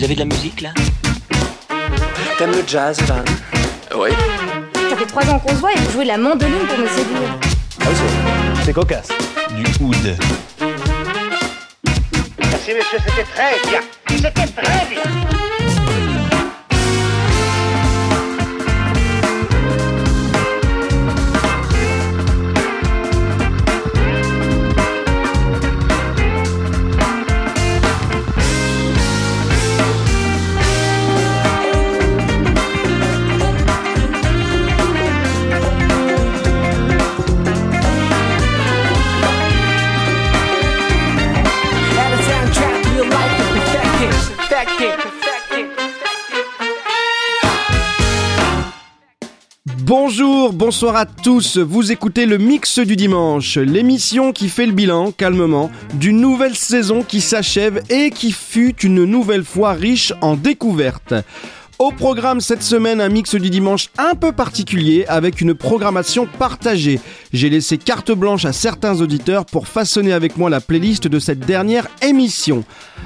Vous avez de la musique là T'aimes le jazz, Van Oui. Ça fait trois ans qu'on se voit et vous jouez la mandoline pour me séduire. Ah, c'est- c'est cocasse. Du oud. Merci, monsieur, c'était très bien. C'était très bien. Bonjour, bonsoir à tous, vous écoutez le Mix du Dimanche, l'émission qui fait le bilan, calmement, d'une nouvelle saison qui s'achève et qui fut une nouvelle fois riche en découvertes. Au programme cette semaine, un mix du dimanche un peu particulier avec une programmation partagée. J'ai laissé carte blanche à certains auditeurs pour façonner avec moi la playlist de cette dernière émission.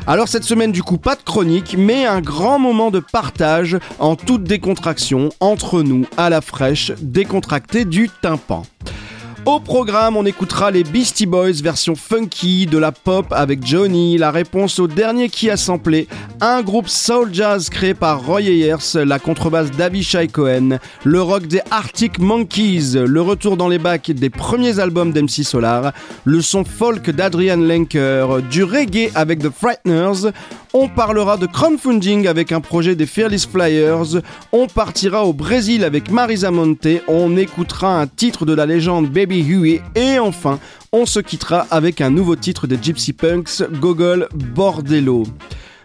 Alors cette semaine du coup pas de chronique, mais un grand moment de partage en toute décontraction entre nous à la fraîche, décontracté du tympan. Au programme, on écoutera les Beastie Boys version funky, de la pop avec Johnny, la réponse au dernier qui a samplé, un groupe soul jazz créé par Roy Ayers, la contrebasse d'Avishai Cohen, le rock des Arctic Monkeys, le retour dans les bacs des premiers albums d'MC Solar, le son folk d'Adrian Lenker, du reggae avec The Frighteners, on parlera de crowdfunding avec un projet des Fearless Flyers, on partira au Brésil avec Marisa Monte, on écoutera un titre de la légende Baby Huey. Et enfin on se quittera avec un nouveau titre des Gypsy Punks, Gogol Bordello.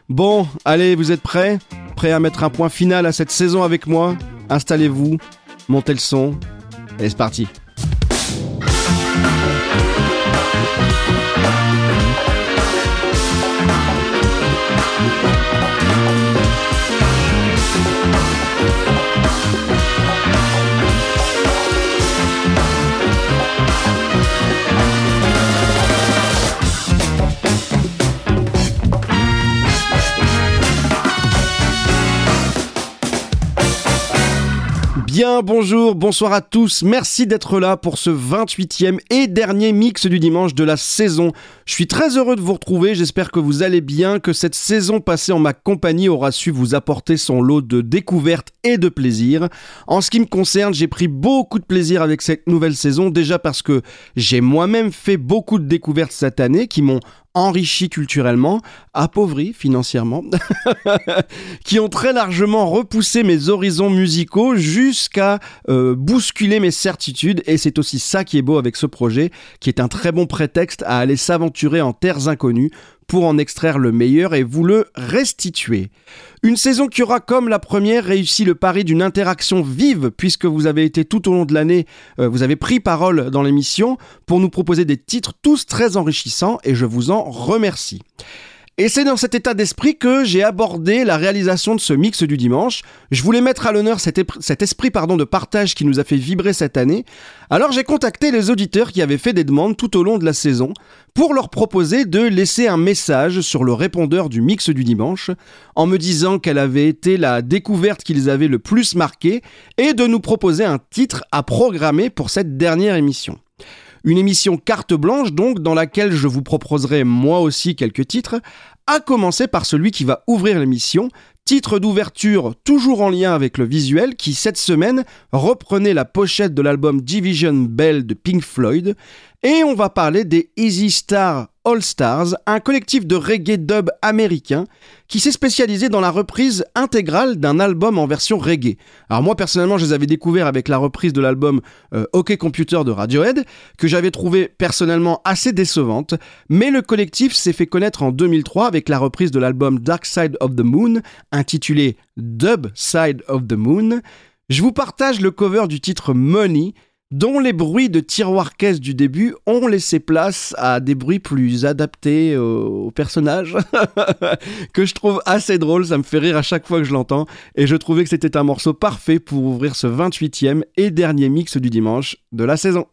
Bon, allez, vous êtes prêts? Prêts à mettre un point final à cette saison avec moi? Installez-vous, montez le son, et c'est parti. Bien bonjour, bonsoir à tous, merci d'être là pour ce 28e et dernier mix du dimanche de la saison. Je suis très heureux de vous retrouver, j'espère que vous allez bien, que cette saison passée en ma compagnie aura su vous apporter son lot de découvertes et de plaisir. En ce qui me concerne, j'ai pris beaucoup de plaisir avec cette nouvelle saison, déjà parce que j'ai moi-même fait beaucoup de découvertes cette année qui m'ont enrichi culturellement, appauvri financièrement, qui ont très largement repoussé mes horizons musicaux jusqu'à euh, bousculer mes certitudes. Et c'est aussi ça qui est beau avec ce projet, qui est un très bon prétexte à aller s'aventurer en terres inconnues pour en extraire le meilleur et vous le restituer. Une saison qui aura, comme la première, réussi le pari d'une interaction vive, puisque vous avez été tout au long de l'année, euh, vous avez pris parole dans l'émission pour nous proposer des titres tous très enrichissants, et je vous en remercie. Et c'est dans cet état d'esprit que j'ai abordé la réalisation de ce mix du dimanche. Je voulais mettre à l'honneur cet, esprit de partage qui nous a fait vibrer cette année. Alors j'ai contacté les auditeurs qui avaient fait des demandes tout au long de la saison pour leur proposer de laisser un message sur le répondeur du mix du dimanche en me disant quelle avait été la découverte qu'ils avaient le plus marqué et de nous proposer un titre à programmer pour cette dernière émission. Une émission carte blanche donc dans laquelle je vous proposerai moi aussi quelques titres, à commencer par celui qui va ouvrir l'émission, titre d'ouverture toujours en lien avec le visuel qui cette semaine reprenait la pochette de l'album Division Bell de Pink Floyd. Et on va parler des Easy Star All Stars, un collectif de reggae dub américain qui s'est spécialisé dans la reprise intégrale d'un album en version reggae. Alors moi personnellement je les avais découverts avec la reprise de l'album euh, OK Computer de Radiohead, que j'avais trouvé personnellement assez décevante, mais le collectif s'est fait connaître en 2003 avec la reprise de l'album Dark Side of the Moon, intitulé Dub Side of the Moon. Je vous partage le cover du titre Money, dont les bruits de tiroir caisse du début ont laissé place à des bruits plus adaptés au, au personnage, que je trouve assez drôle, ça me fait rire à chaque fois que je l'entends, et je trouvais que c'était un morceau parfait pour ouvrir ce 28e et dernier mix du dimanche de la saison.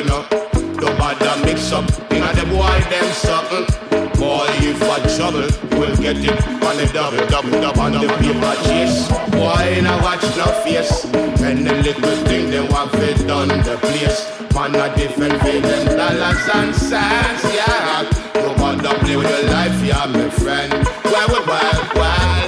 A beggar no. Nobody mix up, you know the boy them something. Boy, if for trouble, we'll get it on the double, double, double, on the paper chase. Boy, now watch no face. And the little thing they want fit done the place. Man, a different pay them dollars and cents, yeah. Nobody play with your life, yeah, my friend. Well, well, well, well.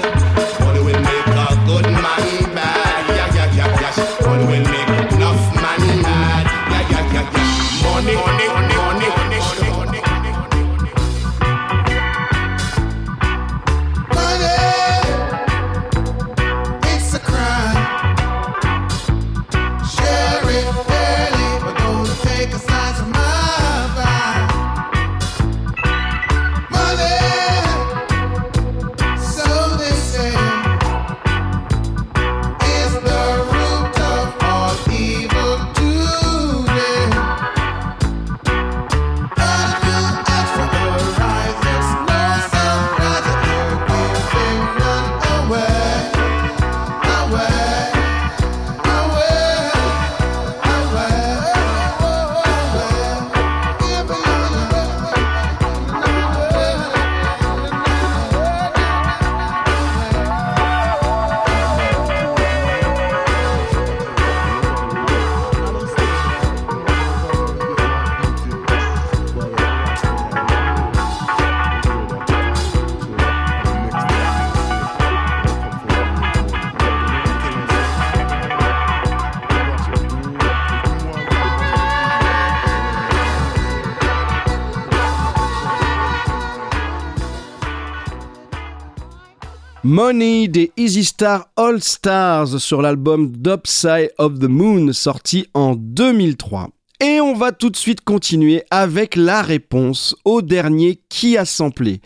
Money des Easy Star All Stars sur l'album Side of the Moon sorti en 2003. Et on va tout de suite continuer avec la réponse au dernier qui a samplé.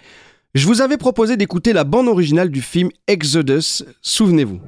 Je vous avais proposé d'écouter la bande originale du film Exodus, souvenez-vous.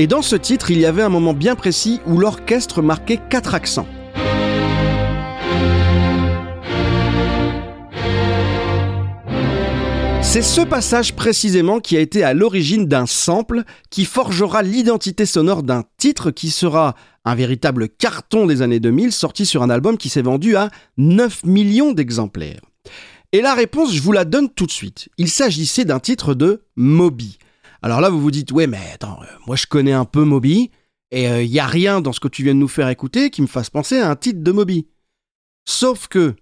Et dans ce titre, il y avait un moment bien précis où l'orchestre marquait quatre accents. C'est ce passage précisément qui a été à l'origine d'un sample qui forgera l'identité sonore d'un titre qui sera un véritable carton des années 2000 sorti sur un album qui s'est vendu à 9 millions d'exemplaires. Et la réponse, je vous la donne tout de suite. Il s'agissait d'un titre de Moby. Alors là, vous vous dites, ouais, mais attends, euh, moi je connais un peu Moby, et il n'y a rien dans ce que tu viens de nous faire écouter qui me fasse penser à un titre de Moby. Sauf que,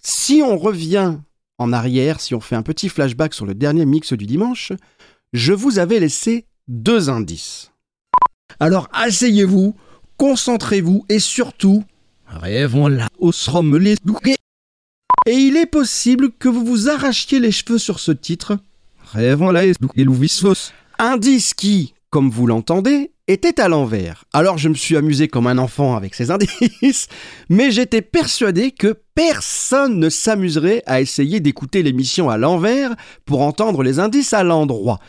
si on revient en arrière, si on fait un petit flashback sur le dernier mix du dimanche, je vous avais laissé deux indices. Alors asseyez-vous, concentrez-vous et surtout, rêvons là au les Et il est possible que vous vous arrachiez les cheveux sur ce titre. Rêvons là et Indice qui, comme vous l'entendez, était à l'envers. Alors je me suis amusé comme un enfant avec ces indices, mais j'étais persuadé que personne ne s'amuserait à essayer d'écouter l'émission à l'envers pour entendre les indices à l'endroit.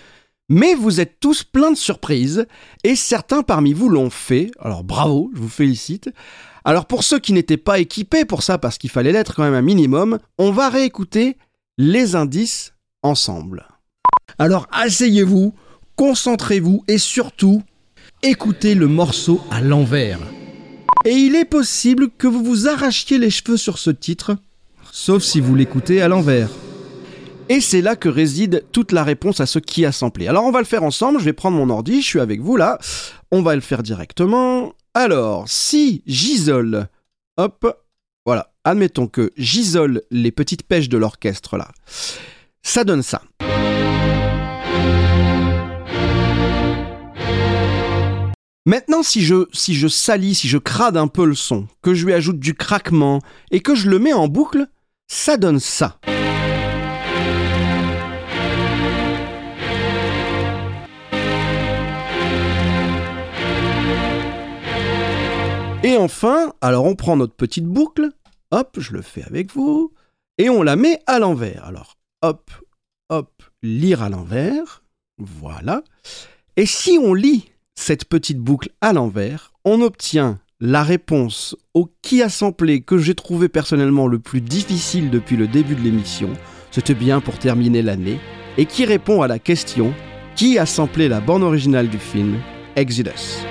Mais vous êtes tous pleins de surprises, et certains parmi vous l'ont fait, alors bravo, je vous félicite. Alors pour ceux qui n'étaient pas équipés pour ça, parce qu'il fallait l'être quand même un minimum, on va réécouter les indices ensemble. Alors asseyez-vous, concentrez-vous et surtout, écoutez le morceau à l'envers. Et il est possible que vous vous arrachiez les cheveux sur ce titre, sauf si vous l'écoutez à l'envers. Et c'est là que réside toute la réponse à ce qui a samplé. Alors on va le faire ensemble, je vais prendre mon ordi, je suis avec vous là. On va le faire directement. Alors, si j'isole, hop, voilà, admettons que j'isole les petites pêches de l'orchestre là, ça donne ça. Maintenant, si je, si je salis, si je crade un peu le son, que je lui ajoute du craquement et que je le mets en boucle, ça donne ça. Et enfin, alors on prend notre petite boucle, hop, je le fais avec vous, et on la met à l'envers. Alors, hop, hop, lire à l'envers, voilà. Et si on lit cette petite boucle à l'envers, on obtient la réponse au qui a samplé que j'ai trouvé personnellement le plus difficile depuis le début de l'émission, c'était bien pour terminer l'année, et qui répond à la question qui a samplé la bande originale du film Exodus?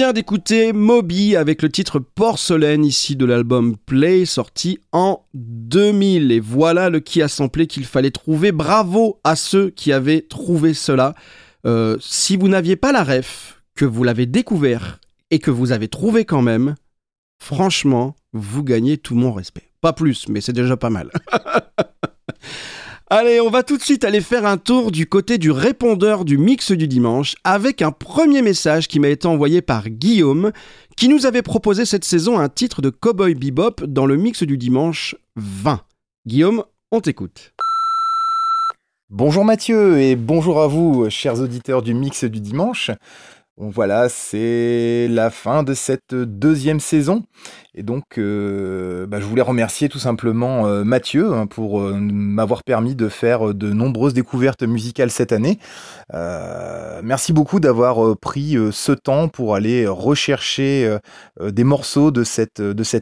D'écouter Moby avec le titre Porcelaine ici de l'album Play sorti en 2000 et voilà le qui a samplé qu'il fallait trouver. Bravo à ceux qui avaient trouvé cela. Euh, si vous n'aviez pas la ref, que vous l'avez découvert et que vous avez trouvé quand même, franchement, vous gagnez tout mon respect. Pas plus, mais c'est déjà pas mal. Allez, on va tout de suite aller faire un tour du côté du répondeur du mix du dimanche avec un premier message qui m'a été envoyé par Guillaume qui nous avait proposé cette saison un titre de Cowboy Bebop dans le mix du dimanche 20. Guillaume, on t'écoute. Bonjour Mathieu et bonjour à vous, chers auditeurs du mix du dimanche. Voilà, c'est la fin de cette deuxième saison. Et donc, euh, bah, je voulais remercier tout simplement euh, Mathieu hein, pour euh, m'avoir permis de faire de nombreuses découvertes musicales cette année. Merci beaucoup d'avoir pris ce temps pour aller rechercher des morceaux de cette,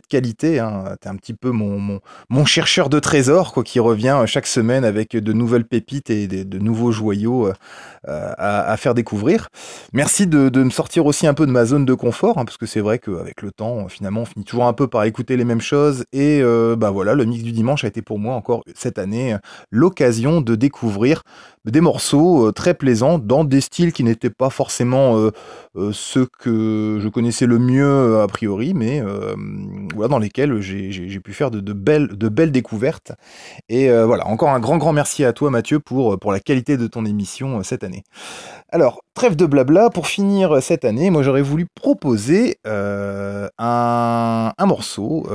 qualité. Hein. T'es un petit peu mon, chercheur de trésors quoi, qui revient chaque semaine avec de nouvelles pépites et de nouveaux joyaux à faire découvrir. Merci de, de me sortir aussi un peu de ma zone de confort, hein, parce que c'est vrai qu'avec le temps, finalement, on finit toujours un peu par écouter les mêmes choses. Et euh, bah voilà, le mix du dimanche a été pour moi encore cette année l'occasion de découvrir des morceaux euh, très plaisants dans des styles qui n'étaient pas forcément euh, euh, ceux que je connaissais le mieux a priori, mais voilà, dans lesquels j'ai pu faire de, belles, découvertes. Et voilà, encore un grand, grand merci à toi Mathieu pour, la qualité de ton émission cette année. Alors, trêve de blabla, pour finir cette année, moi j'aurais voulu proposer un, morceau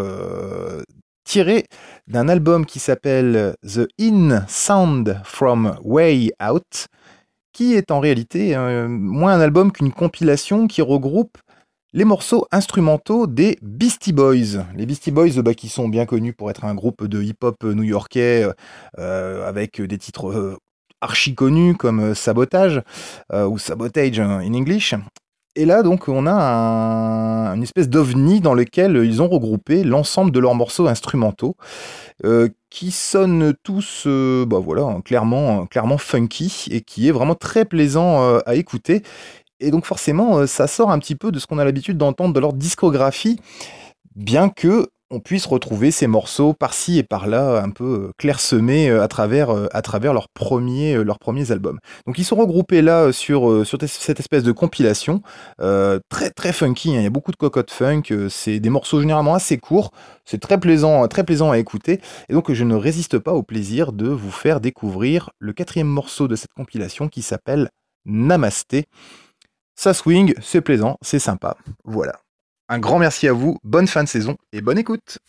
tiré d'un album qui s'appelle The In Sound from Way Out, qui est en réalité euh, moins un album qu'une compilation qui regroupe les morceaux instrumentaux des Beastie Boys. Les Beastie Boys, bah, qui sont bien connus pour être un groupe de hip-hop new-yorkais euh, avec des titres euh, archi connus comme Sabotage ou Sabotage in English. Et là, donc, on a un- une espèce d'ovni dans lequel ils ont regroupé l'ensemble de leurs morceaux instrumentaux, euh, qui sonnent tous, euh, bah voilà, clairement, clairement funky et qui est vraiment très plaisant euh, à écouter. Et donc, forcément, euh, ça sort un petit peu de ce qu'on a l'habitude d'entendre de leur discographie, bien que on puisse retrouver ces morceaux par-ci et par-là, un peu euh, clairsemés euh, à travers, euh, à travers leurs, premiers, leurs premiers albums. Donc ils sont regroupés là sur, sur cette espèce de compilation, très très funky, hein, il y a beaucoup de cocotte funk, c'est des morceaux généralement assez courts, c'est très plaisant, très plaisant à écouter, et donc je ne résiste pas au plaisir de vous faire découvrir le quatrième morceau de cette compilation qui s'appelle Namasté. Ça swing, c'est plaisant, c'est sympa, voilà. Un grand merci à vous, bonne fin de saison et bonne écoute.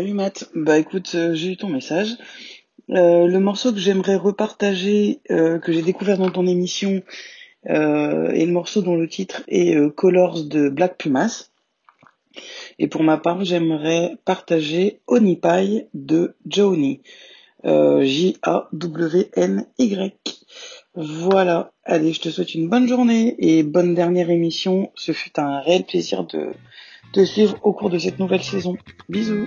Salut Matt, bah écoute, euh, j'ai eu ton message. Euh, le morceau que j'aimerais repartager, euh, que j'ai découvert dans ton émission, est le morceau dont le titre est Colors de Black Pumas. Et pour ma part, j'aimerais partager Pie de. Euh, J-A-W-N-Y. Voilà. Allez, je te souhaite une bonne journée et bonne dernière émission. Ce fut un réel plaisir de te suivre au cours de cette nouvelle saison. Bisous.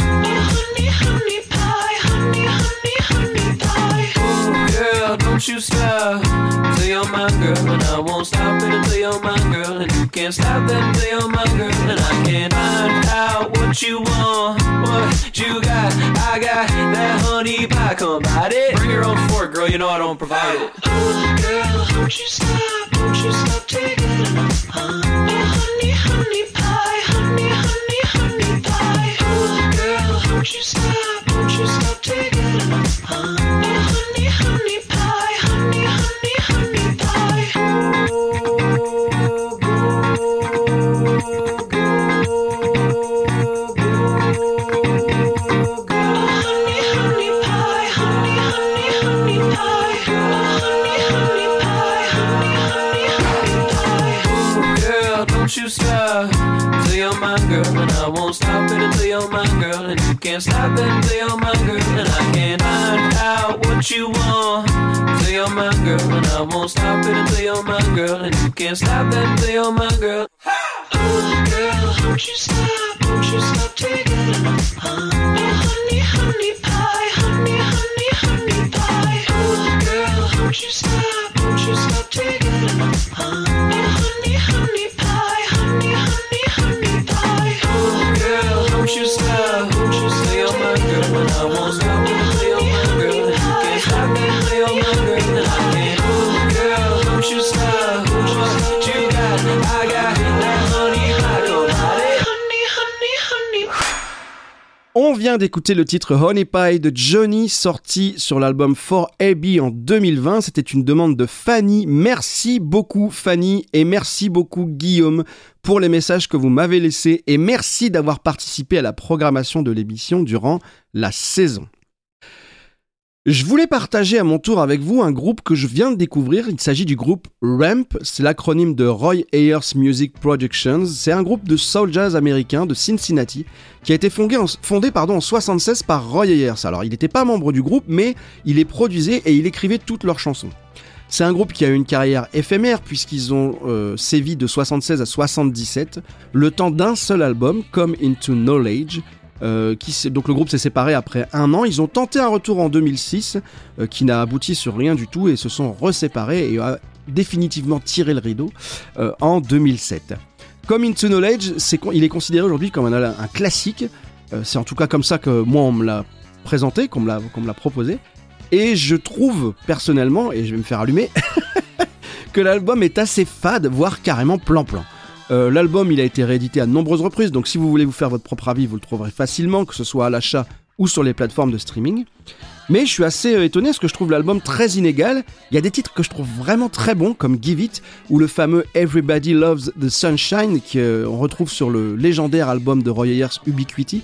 don't you stop till you're my girl, and I won't stop it until you're my girl, and you can't stop it until you're my girl, and I can't find out what you want, what you got. I got that honey pie, come bite it. Bring your own fork, girl, you know I don't provide it. Oh, girl, don't you stop, don't you stop taking it, huh? honey, honey pie, honey, honey, honey pie. Oh, girl, don't you stop, until you're my girl, and I can't find out what you want you're my girl, and I won't stop it until my girl, and you can't stop it until you're my girl. Oh, girl, don't you stop, don't you stop taking it, d'écouter le titre Honey Pie de Johnny, sorti sur l'album For AB en 2020. C'était une demande de Fanny. Merci beaucoup Fanny et merci beaucoup Guillaume pour les messages que vous m'avez laissés et merci d'avoir participé à la programmation de l'émission durant la saison. Je voulais partager à mon tour avec vous un groupe que je viens de découvrir. Il s'agit du groupe RAMP, c'est l'acronyme de Roy Ayers Music Productions. C'est un groupe de soul jazz américain de Cincinnati qui a été fondé en, fondé, pardon, en 76 par Roy Ayers. Alors il n'était pas membre du groupe, mais il les produisait et il écrivait toutes leurs chansons. C'est un groupe qui a eu une carrière éphémère puisqu'ils ont euh, sévi de 76 à 77, le temps d'un seul album, Come Into Knowledge, euh, qui donc le groupe s'est séparé après un an. Ils ont tenté un retour en 2006 euh, qui n'a abouti sur rien du tout et se sont reséparés et a définitivement tiré le rideau euh, en 2007. Comme Into Knowledge, con- il est considéré aujourd'hui comme un, classique. Euh, c'est en tout cas comme ça que moi on me l'a présenté, qu'on me l'a proposé. Et je trouve personnellement, et je vais me faire allumer, que l'album est assez fade, voire carrément plan-plan. Euh, L'album, il a été réédité à nombreuses reprises, donc si vous voulez vous faire votre propre avis, vous le trouverez facilement, que ce soit à l'achat ou sur les plateformes de streaming. Mais je suis assez euh, étonné parce que je trouve l'album très inégal. Il y a des titres que je trouve vraiment très bons, comme Give It ou le fameux Everybody Loves the Sunshine, qu'on retrouve sur le légendaire album de Roy Ayers Ubiquity,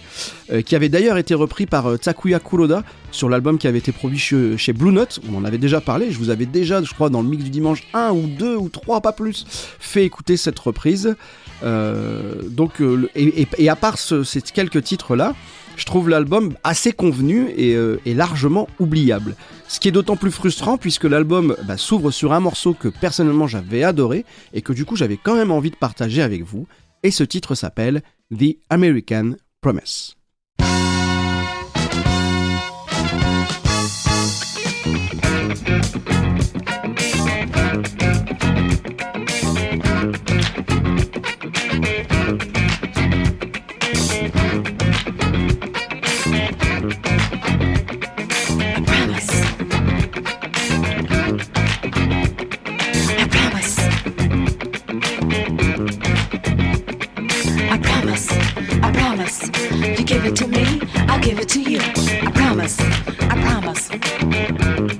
euh, qui avait d'ailleurs été repris par euh, Takuya Kuroda sur l'album qui avait été produit chez, Blue Note. On en avait déjà parlé. Je vous avais déjà, je crois, dans le mix du dimanche, un ou deux ou trois, pas plus, fait écouter cette reprise. Euh, donc, euh, et, à part ce- ces quelques titres-là, je trouve l'album assez convenu et, euh, et largement oubliable. Ce qui est d'autant plus frustrant puisque l'album bah, s'ouvre sur un morceau que personnellement j'avais adoré et que du coup j'avais quand même envie de partager avec vous. Et ce titre s'appelle The American promise. Promise. I promise. If you give it to me, I'll give it to you. I promise. I promise.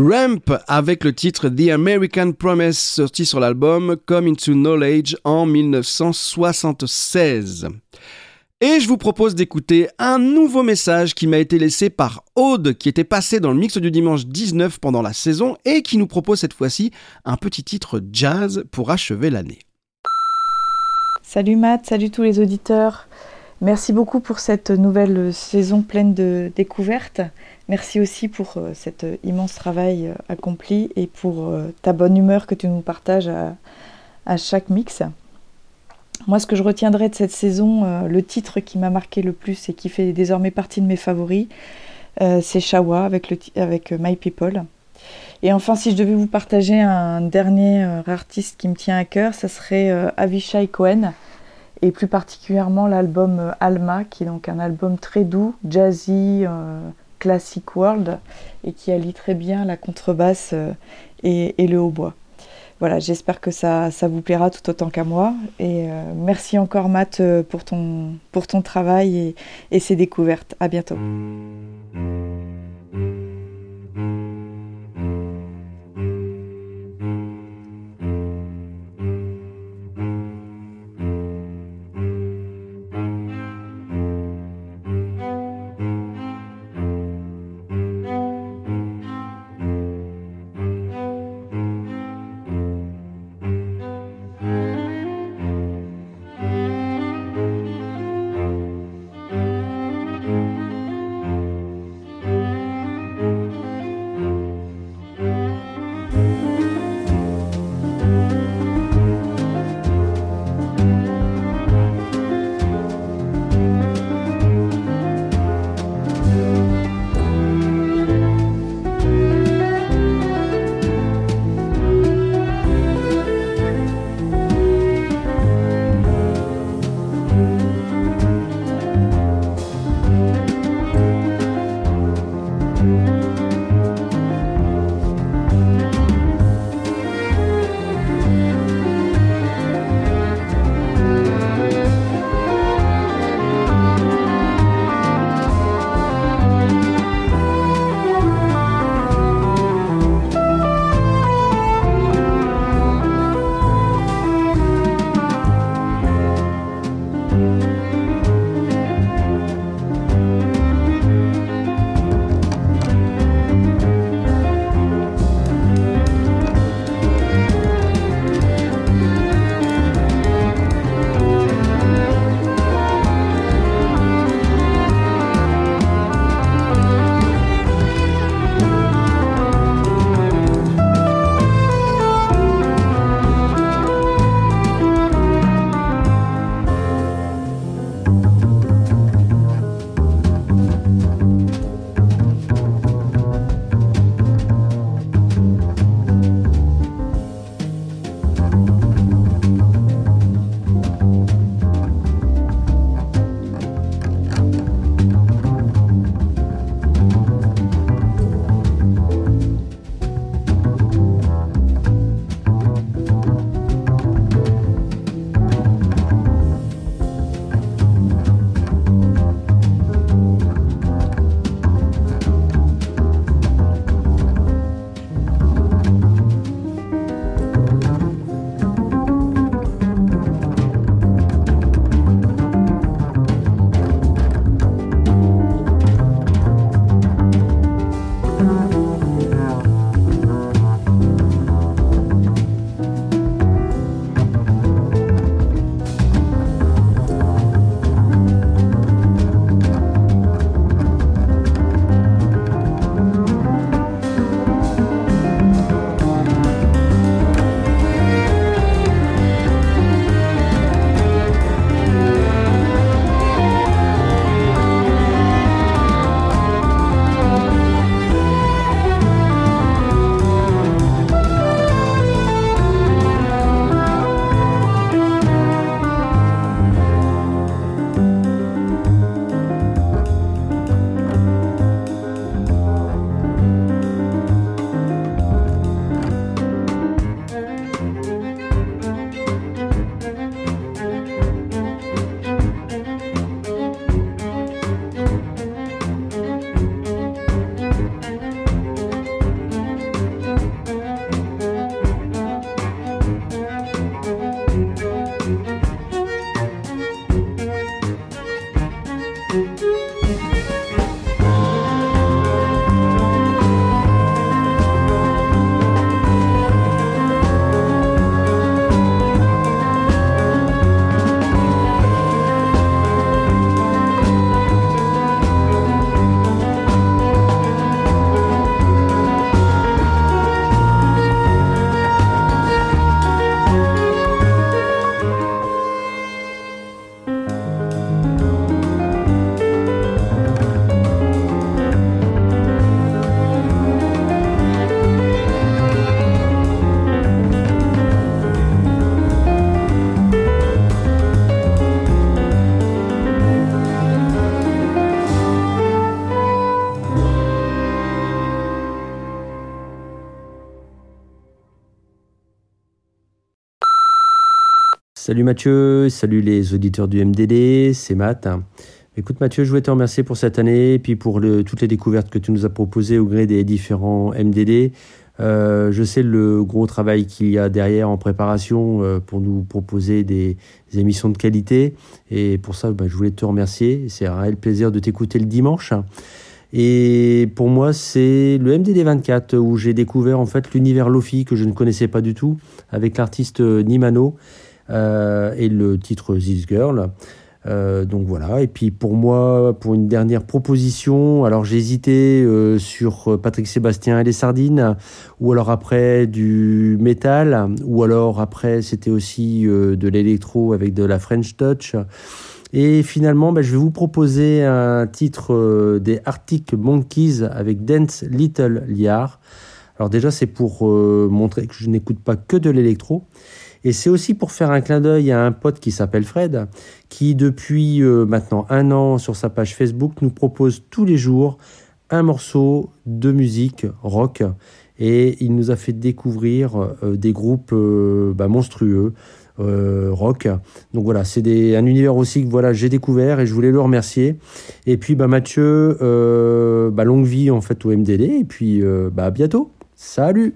Ramp avec le titre The American Promise sorti sur l'album Come Into Knowledge en 1976. Et je vous propose d'écouter un nouveau message qui m'a été laissé par Aude qui était passé dans le mix du dimanche 19 pendant la saison et qui nous propose cette fois-ci un petit titre jazz pour achever l'année. Salut Matt, salut tous les auditeurs. Merci beaucoup pour cette nouvelle saison pleine de découvertes. Merci aussi pour euh, cet immense travail euh, accompli et pour euh, ta bonne humeur que tu nous partages à, chaque mix. Moi, ce que je retiendrai de cette saison, euh, le titre qui m'a marqué le plus et qui fait désormais partie de mes favoris, euh, c'est Shawa avec, le avec euh, My People. Et enfin, si je devais vous partager un dernier euh, artiste qui me tient à cœur, ça serait euh, Avishai Cohen, et plus particulièrement l'album euh, Alma, qui est donc un album très doux, jazzy, euh, classic world, et qui allie très bien la contrebasse euh, et, et le hautbois. Voilà, j'espère que ça, ça vous plaira tout autant qu'à moi. Et euh, merci encore Matt euh, pour ton, pour ton travail et, ces découvertes. À bientôt. Salut Mathieu, salut les auditeurs du MDD, c'est Matt. Écoute Mathieu, je voulais te remercier pour cette année et puis pour toutes les découvertes que tu nous as proposées au gré des différents MDD. Euh, je sais le gros travail qu'il y a derrière en préparation euh, pour nous proposer des, émissions de qualité et pour ça bah, je voulais te remercier. C'est un réel plaisir de t'écouter le dimanche. Et pour moi, c'est le MDD 24 où j'ai découvert en fait l'univers Lofi que je ne connaissais pas du tout avec l'artiste Nimano euh, et le titre This Girl. Euh, donc voilà. Et puis pour moi, pour une dernière proposition, alors j'ai hésité euh, sur Patrick Sébastien et les sardines, ou alors après du métal, ou alors après c'était aussi euh, de l'électro avec de la French Touch. Et finalement, ben, je vais vous proposer un titre euh, des Arctic Monkeys avec Dance Little Liar. Alors déjà, c'est pour euh, montrer que je n'écoute pas que de l'électro. Et c'est aussi pour faire un clin d'œil à un pote qui s'appelle Fred, qui depuis euh, maintenant un an sur sa page Facebook nous propose tous les jours un morceau de musique rock. Et il nous a fait découvrir euh, des groupes euh, bah, monstrueux. rock. Donc voilà, c'est un univers aussi que voilà, j'ai découvert et je voulais le remercier. Et puis bah, Mathieu, bah, longue vie en fait au MDD et puis bah, à bientôt. Salut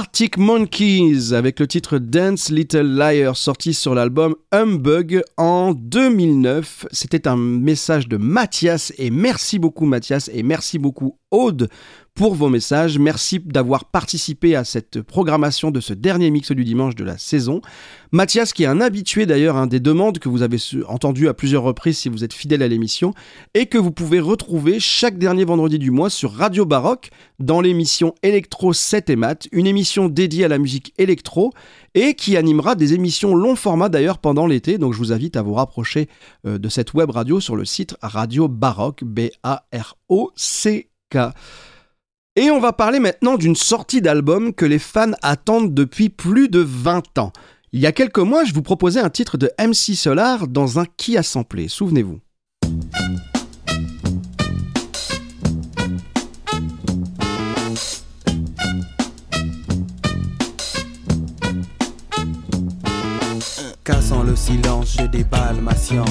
Arctic Monkeys avec le titre Dance Little Liar sorti sur l'album Humbug en 2009. C'était un message de Mathias et merci beaucoup Mathias et merci beaucoup Aude pour vos messages. Merci d'avoir participé à cette programmation de ce dernier mix du dimanche de la saison. Mathias, qui est un habitué d'ailleurs hein, des demandes que vous avez entendues à plusieurs reprises si vous êtes fidèle à l'émission, et que vous pouvez retrouver chaque dernier vendredi du mois sur Radio Baroque dans l'émission Electro 7 et Mat, une émission dédiée à la musique électro et qui animera des émissions long format d'ailleurs pendant l'été. Donc je vous invite à vous rapprocher euh, de cette web radio sur le site Radio Baroque, B-A-R-O-C-K. Et on va parler maintenant d'une sortie d'album que les fans attendent depuis plus de 20 ans. Il y a quelques mois, je vous proposais un titre de MC Solar dans un qui a samplé, souvenez-vous. Cassant le silence, je déballe ma science.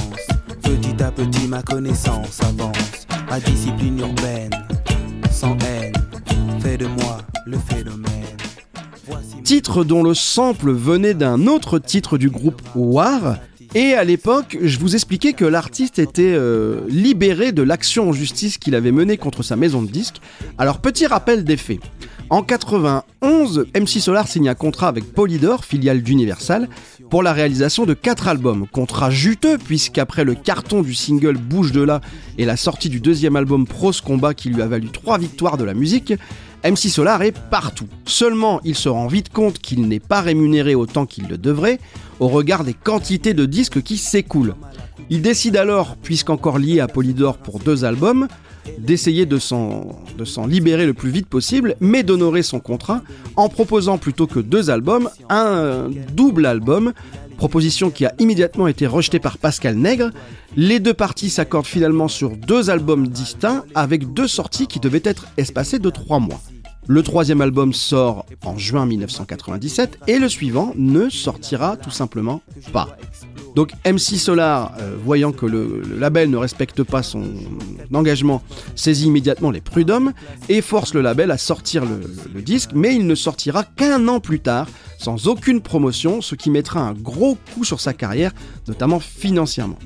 Petit à petit, ma connaissance avance. Ma discipline urbaine, sans haine, de moi le phénomène. Titre dont le sample venait d'un autre titre du groupe War. Et à l'époque, je vous expliquais que l'artiste était euh, libéré de l'action en justice qu'il avait menée contre sa maison de disques. Alors petit rappel des faits. En 91, MC Solar signe un contrat avec Polydor, filiale d'Universal, pour la réalisation de quatre albums. Contrat juteux, puisqu'après le carton du single Bouge de là et la sortie du deuxième album Prose Combat qui lui a valu trois victoires de la musique, MC Solar est partout. Seulement, il se rend vite compte qu'il n'est pas rémunéré autant qu'il le devrait, au regard des quantités de disques qui s'écoulent. Il décide alors, puisqu'encore lié à Polydor pour deux albums, d'essayer de s'en libérer le plus vite possible, mais d'honorer son contrat en proposant plutôt que deux albums, un double album, proposition qui a immédiatement été rejetée par Pascal Nègre. Les deux parties s'accordent finalement sur deux albums distincts avec deux sorties qui devaient être espacées de trois mois. Le troisième album sort en juin 1997 et le suivant ne sortira tout simplement pas. Donc MC Solar, euh, voyant que le, label ne respecte pas son engagement, saisit immédiatement les prud'hommes et force le label à sortir le disque, mais il ne sortira qu'un an plus tard, sans aucune promotion, ce qui mettra un gros coup sur sa carrière, notamment financièrement.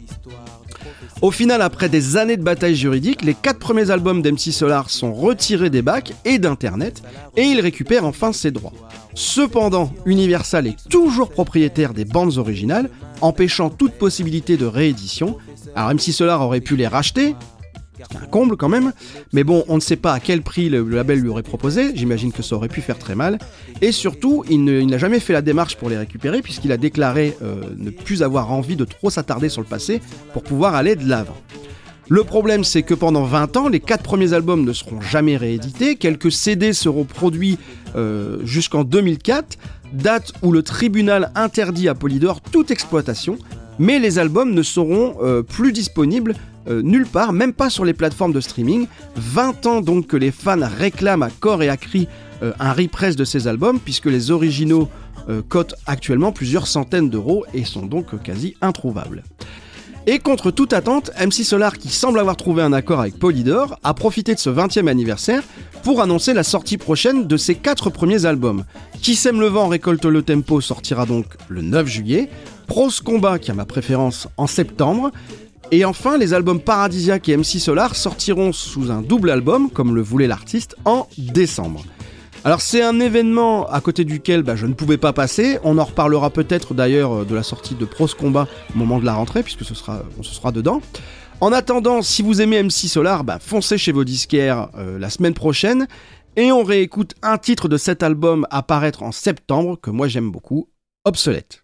Au final, après des années de bataille juridique, les quatre premiers albums d'MC Solar sont retirés des bacs et d'Internet, et il récupère enfin ses droits. Cependant, Universal est toujours propriétaire des bandes originales, empêchant toute possibilité de réédition. Alors MC Solar aurait pu les racheter, un comble quand même, mais bon, on ne sait pas à quel prix le, label lui aurait proposé, j'imagine que ça aurait pu faire très mal, et surtout, il n'a jamais fait la démarche pour les récupérer, puisqu'il a déclaré euh, ne plus avoir envie de trop s'attarder sur le passé pour pouvoir aller de l'avant. Le problème, c'est que pendant 20 ans, les quatre premiers albums ne seront jamais réédités, quelques CD seront produits euh, jusqu'en 2004, date où le tribunal interdit à Polydor toute exploitation, mais les albums ne seront euh, plus disponibles euh, nulle part, même pas sur les plateformes de streaming. 20 ans donc que les fans réclament à corps et à cri euh, un repress de ces albums, puisque les originaux euh, cotent actuellement plusieurs centaines d'euros et sont donc quasi introuvables. Et contre toute attente, MC Solar, qui semble avoir trouvé un accord avec Polydor, a profité de ce 20e anniversaire pour annoncer la sortie prochaine de ses quatre premiers albums. Qui sème le vent récolte le tempo sortira donc le 9 juillet, Prose Combat, qui a ma préférence, en septembre, et enfin les albums Paradisiaque et MC Solar sortiront sous un double album, comme le voulait l'artiste, en décembre. Alors c'est un événement à côté duquel bah, je ne pouvais pas passer. On en reparlera peut-être d'ailleurs euh, de la sortie de Pros Combat au moment de la rentrée, puisque ce sera, on se sera dedans. En attendant, si vous aimez MC Solar, bah, foncez chez vos disquaires euh, la semaine prochaine. Et on réécoute un titre de cet album à paraître en septembre, que moi j'aime beaucoup, Obsolète.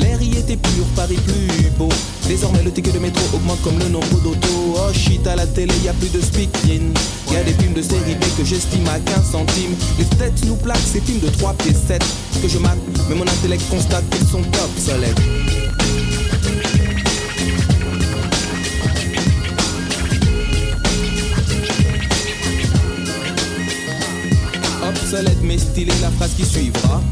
L'air y était pur, Paris plus beau. Désormais, le ticket de métro augmente comme le nombre d'autos. Oh shit, à la télé, y a plus de speaking. Y a des films de série B que j'estime à 15 centimes. Les têtes nous plaquent ces films de 3 pieds 7 que je mate, mais mon intellect constate qu'ils sont obsolètes. Obsolète mais stylé la phrase qui suivra.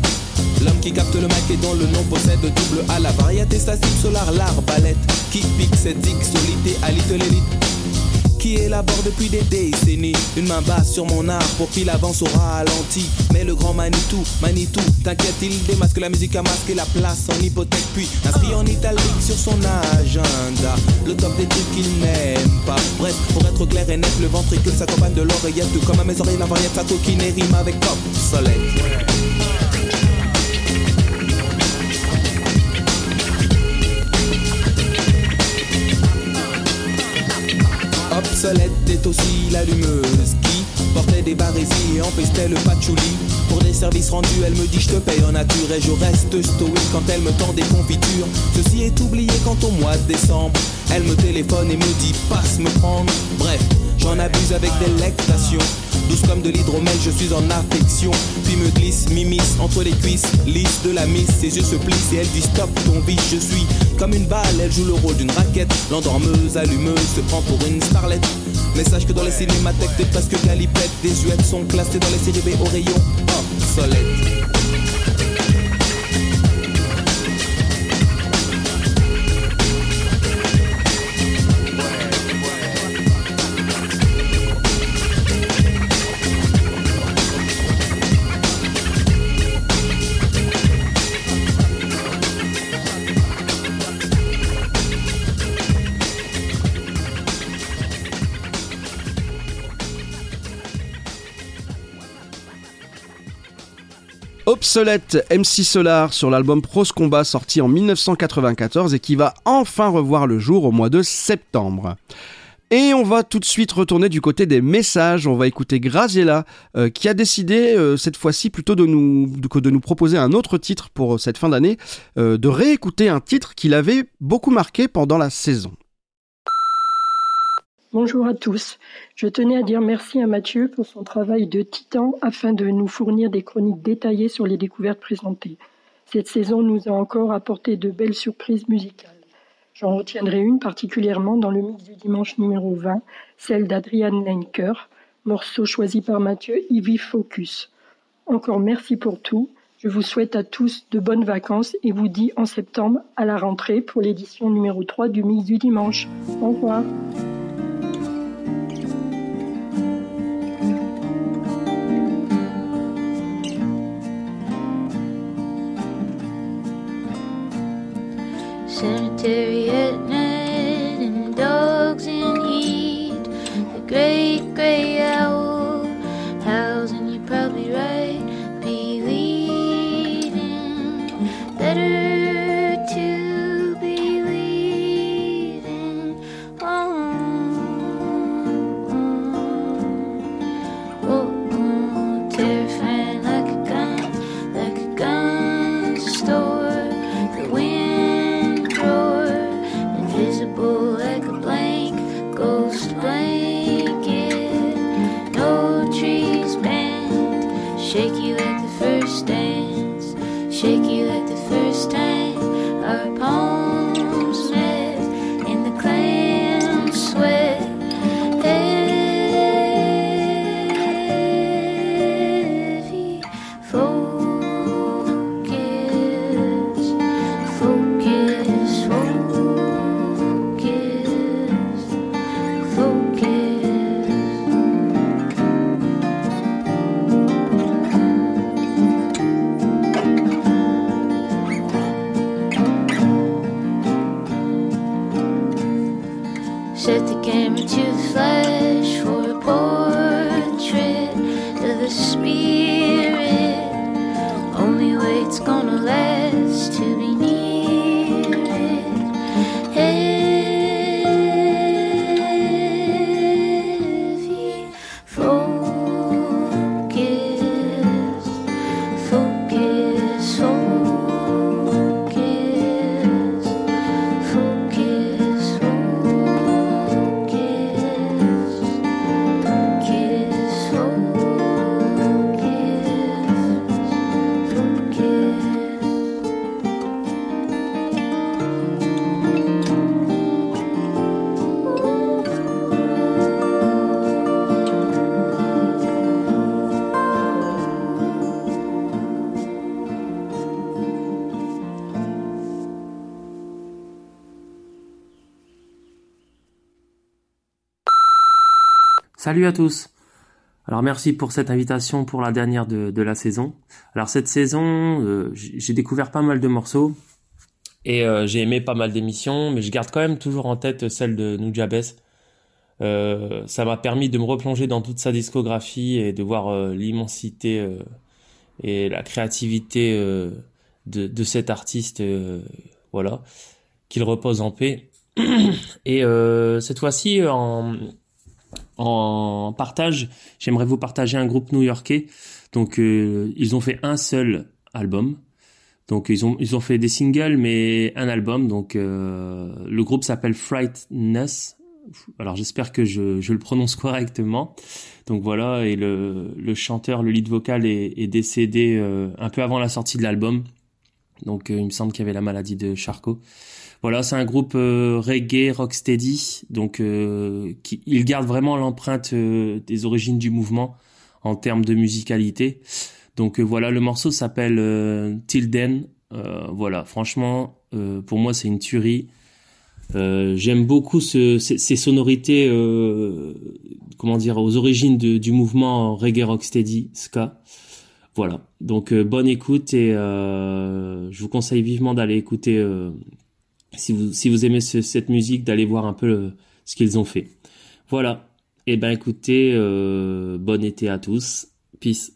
L'homme qui capte le mic et dont le nom possède double A. La variété statique solar, l'arbalète qui pique cette X solité à little élite qui élabore depuis des décennies Une main basse sur mon art pour qu'il avance au ralenti Mais le grand Manitou, Manitou, t'inquiète il démasque la musique à masquer la place en hypothèque Puis inscrit en italique sur son agenda Le top des trucs qu'il n'aime pas Bref, pour être clair et net, le ventricule s'accompagne de l'oreillette comme à mes oreilles la variette, sa coquine et rime avec obsolète Obsolète est aussi l'allumeuse qui portait des barésies et empestait le patchouli. Pour des services rendus, elle me dit je te paye en nature et je reste stoïque quand elle me tend des confitures. Ceci est oublié quand au mois de décembre, elle me téléphone et me dit passe me prendre. Bref, j'en abuse avec délectation. Douce comme de l'hydromel, je suis en affection. Puis me glisse, m'immisce entre les cuisses, lisse de la miss. Ses yeux se plissent et elle dit stop ton biche. Je suis comme une balle, elle joue le rôle d'une raquette. L'endormeuse, allumeuse, se prend pour une starlette. Mais sache que dans les cinémathèques, t'es presque galipette. Des huettes sont classées dans les séries B au rayon obsolète. Obsolète MC Solar sur l'album Pros Combat sorti en 1994 et qui va enfin revoir le jour au mois de septembre. Et on va tout de suite retourner du côté des messages. On va écouter Graziella euh, qui a décidé euh, cette fois-ci plutôt nous, de, nous proposer un autre titre pour cette fin d'année, euh, de réécouter un titre qu'il avait beaucoup marqué pendant la saison. Bonjour à tous. Je tenais à dire merci à Mathieu pour son travail de titan afin de nous fournir des chroniques détaillées sur les découvertes présentées. Cette saison nous a encore apporté de belles surprises musicales. J'en retiendrai une particulièrement dans le mix du dimanche numéro 20, celle d'Adrian Lenker, morceau choisi par Mathieu, Ivy Focus. Encore merci pour tout. Je vous souhaite à tous de bonnes vacances et vous dis en septembre à la rentrée pour l'édition numéro 3 du mix du dimanche. Au revoir. mysterious. Salut à tous. Alors merci pour cette invitation pour la dernière de, la saison. Alors cette saison, euh, j'ai découvert pas mal de morceaux et euh, j'ai aimé pas mal d'émissions, mais je garde quand même toujours en tête celle de Nujabes. Euh, ça m'a permis de me replonger dans toute sa discographie et de voir euh, l'immensité et la créativité de, cet artiste. voilà, qu'il repose en paix. Et cette fois-ci, en, en partage, j'aimerais vous partager un groupe new-yorkais. Donc, euh, ils ont fait un seul album. Donc, ils ont, ils ont fait des singles, mais un album. Donc, euh, le groupe s'appelle Frightness. Alors, j'espère que je, je le prononce correctement. Donc, voilà. Et le, le chanteur, le lead vocal est, est décédé euh, un peu avant la sortie de l'album. Donc, euh, il me semble qu'il y avait la maladie de Charcot. Voilà, c'est un groupe euh, reggae, rocksteady, donc euh, qui, il garde vraiment l'empreinte euh, des origines du mouvement en termes de musicalité. Donc voilà, le morceau s'appelle. Euh, voilà, franchement, pour moi c'est une tuerie. J'aime beaucoup ce, ces, sonorités, euh, comment dire, aux origines du mouvement reggae, rocksteady, ska. Voilà, donc euh, bonne écoute et je vous conseille vivement d'aller écouter si vous, aimez ce- cette musique, d'aller voir un peu le- ce qu'ils ont fait. Voilà. Et ben écoutez, euh, bon été à tous. Peace.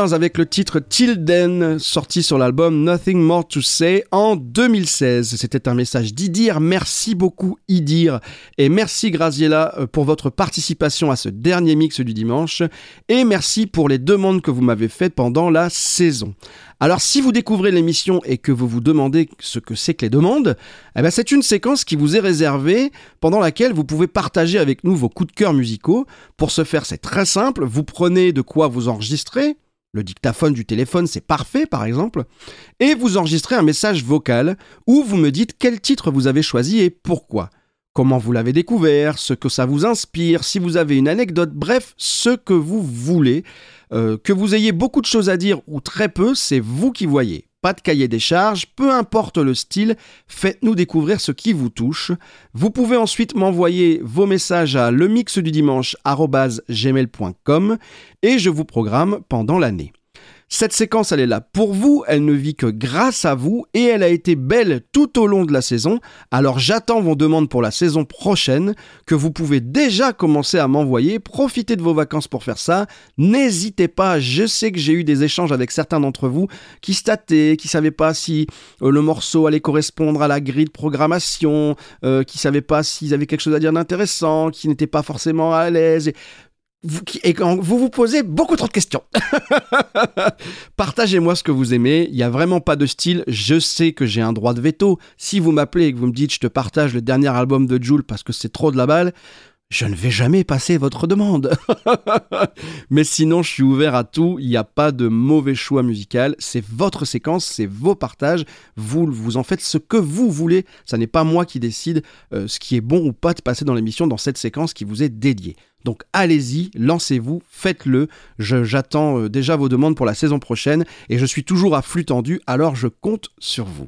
Avec le titre Till Then, sorti sur l'album Nothing More to Say en 2016. C'était un message d'Idir. Merci beaucoup Idir. Et merci Graziella euh, pour votre participation à ce dernier mix du dimanche. Et merci pour les demandes que vous m'avez faites pendant la saison. Alors si vous découvrez l'émission et que vous vous demandez ce que c'est que les demandes, eh ben, c'est une séquence qui vous est réservée pendant laquelle vous pouvez partager avec nous vos coups de cœur musicaux. Pour ce faire, c'est très simple, vous prenez de quoi vous enregistrer, le dictaphone du téléphone, c'est parfait par exemple, et vous enregistrez un message vocal où vous me dites quel titre vous avez choisi et pourquoi. Comment vous l'avez découvert, ce que ça vous inspire, si vous avez une anecdote, bref, ce que vous voulez. Euh, que vous ayez beaucoup de choses à dire ou très peu, c'est vous qui voyez. Pas de cahier des charges, peu importe le style, faites-nous découvrir ce qui vous touche. Vous pouvez ensuite m'envoyer vos messages à lemixdudimanche.gmail.com et je vous programme pendant l'année. Cette séquence, elle est là pour vous, elle ne vit que grâce à vous et elle a été belle tout au long de la saison. Alors j'attends vos demandes pour la saison prochaine que vous pouvez déjà commencer à m'envoyer. Profitez de vos vacances pour faire ça. N'hésitez pas, je sais que j'ai eu des échanges avec certains d'entre vous qui se tâtaient, qui savaient pas si euh, le morceau allait correspondre à la grille de programmation, euh, qui savaient pas s'ils avaient quelque chose à dire d'intéressant, qui n'étaient pas forcément à l'aise. Vous, et quand vous vous posez beaucoup trop de questions. Partagez-moi ce que vous aimez. Il n'y a vraiment pas de style. Je sais que j'ai un droit de veto. Si vous m'appelez et que vous me dites je te partage le dernier album de Jules parce que c'est trop de la balle, je ne vais jamais passer votre demande. Mais sinon, je suis ouvert à tout. Il n'y a pas de mauvais choix musical. C'est votre séquence, c'est vos partages. Vous, vous en faites ce que vous voulez. Ça n'est pas moi qui décide euh, ce qui est bon ou pas de passer dans l'émission dans cette séquence qui vous est dédiée. Donc allez-y, lancez-vous, faites-le. J'attends euh, déjà vos demandes pour la saison prochaine et je suis toujours à flux tendu, alors je compte sur vous.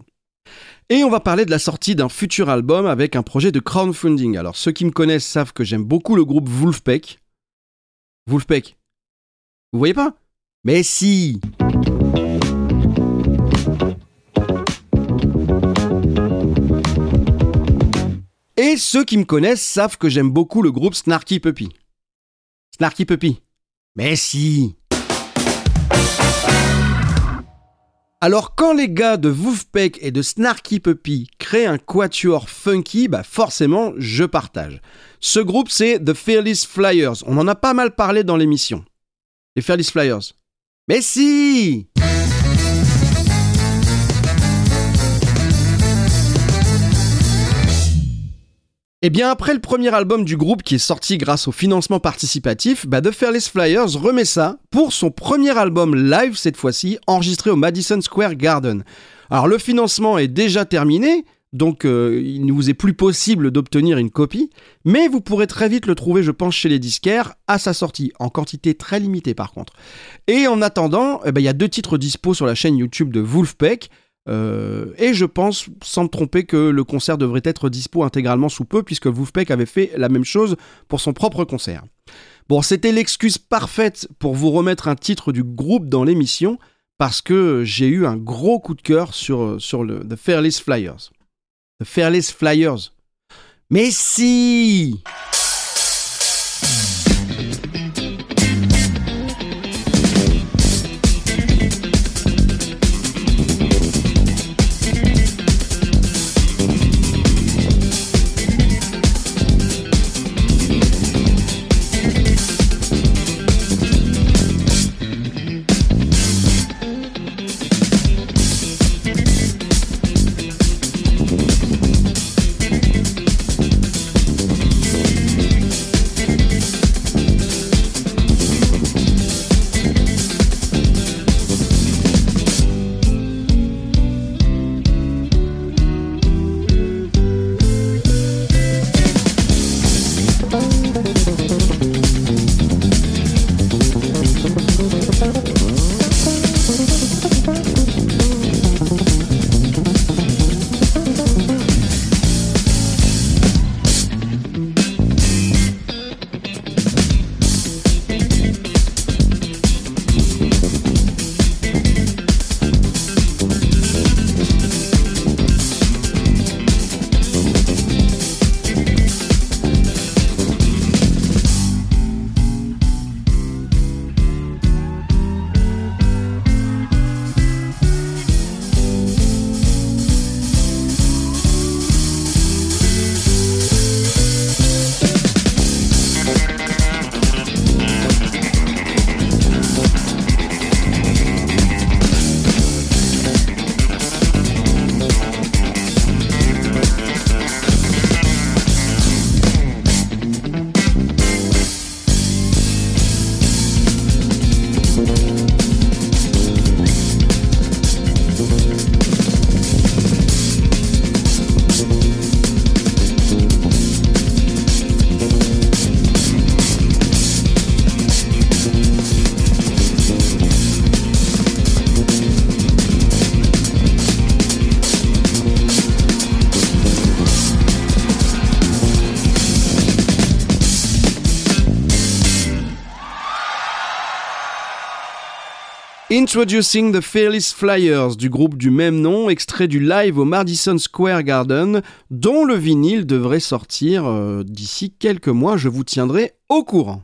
Et on va parler de la sortie d'un futur album avec un projet de crowdfunding. Alors ceux qui me connaissent savent que j'aime beaucoup le groupe Wolfpack. Wolfpack. Vous voyez pas? Mais si Et ceux qui me connaissent savent que j'aime beaucoup le groupe Snarky Puppy. Snarky Puppy. Mais si Alors quand les gars de Wolfpack et de Snarky Puppy créent un quatuor funky, bah forcément je partage. Ce groupe c'est The Fearless Flyers. On en a pas mal parlé dans l'émission. Les Fearless Flyers. Mais si Et bien après le premier album du groupe qui est sorti grâce au financement participatif, bah The Fearless Flyers remet ça pour son premier album live cette fois-ci, enregistré au Madison Square Garden. Alors le financement est déjà terminé, donc euh, il ne vous est plus possible d'obtenir une copie, mais vous pourrez très vite le trouver, je pense, chez les disquaires à sa sortie, en quantité très limitée par contre. Et en attendant, eh ben, il y a deux titres dispo sur la chaîne YouTube de Wolfpack. Euh, et je pense, sans me tromper, que le concert devrait être dispo intégralement sous peu, puisque Wolfpack avait fait la même chose pour son propre concert. Bon, c'était l'excuse parfaite pour vous remettre un titre du groupe dans l'émission, parce que j'ai eu un gros coup de cœur sur, The Fearless Flyers. The Fearless Flyers. Mais si Introducing the Fearless Flyers du groupe du même nom, extrait du live au Madison Square Garden, dont le vinyle devrait sortir euh, d'ici quelques mois, je vous tiendrai au courant.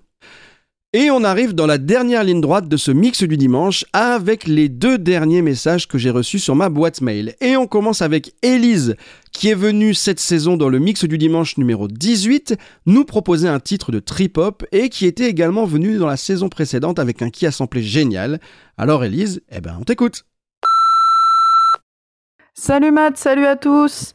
Et on arrive dans la dernière ligne droite de ce mix du dimanche avec les deux derniers messages que j'ai reçus sur ma boîte mail. Et on commence avec Élise qui est venue cette saison dans le mix du dimanche numéro 18 nous proposer un titre de trip-hop et qui était également venue dans la saison précédente avec un qui a samplé génial. Alors Élise, eh ben on t'écoute. Salut Matt, salut à tous.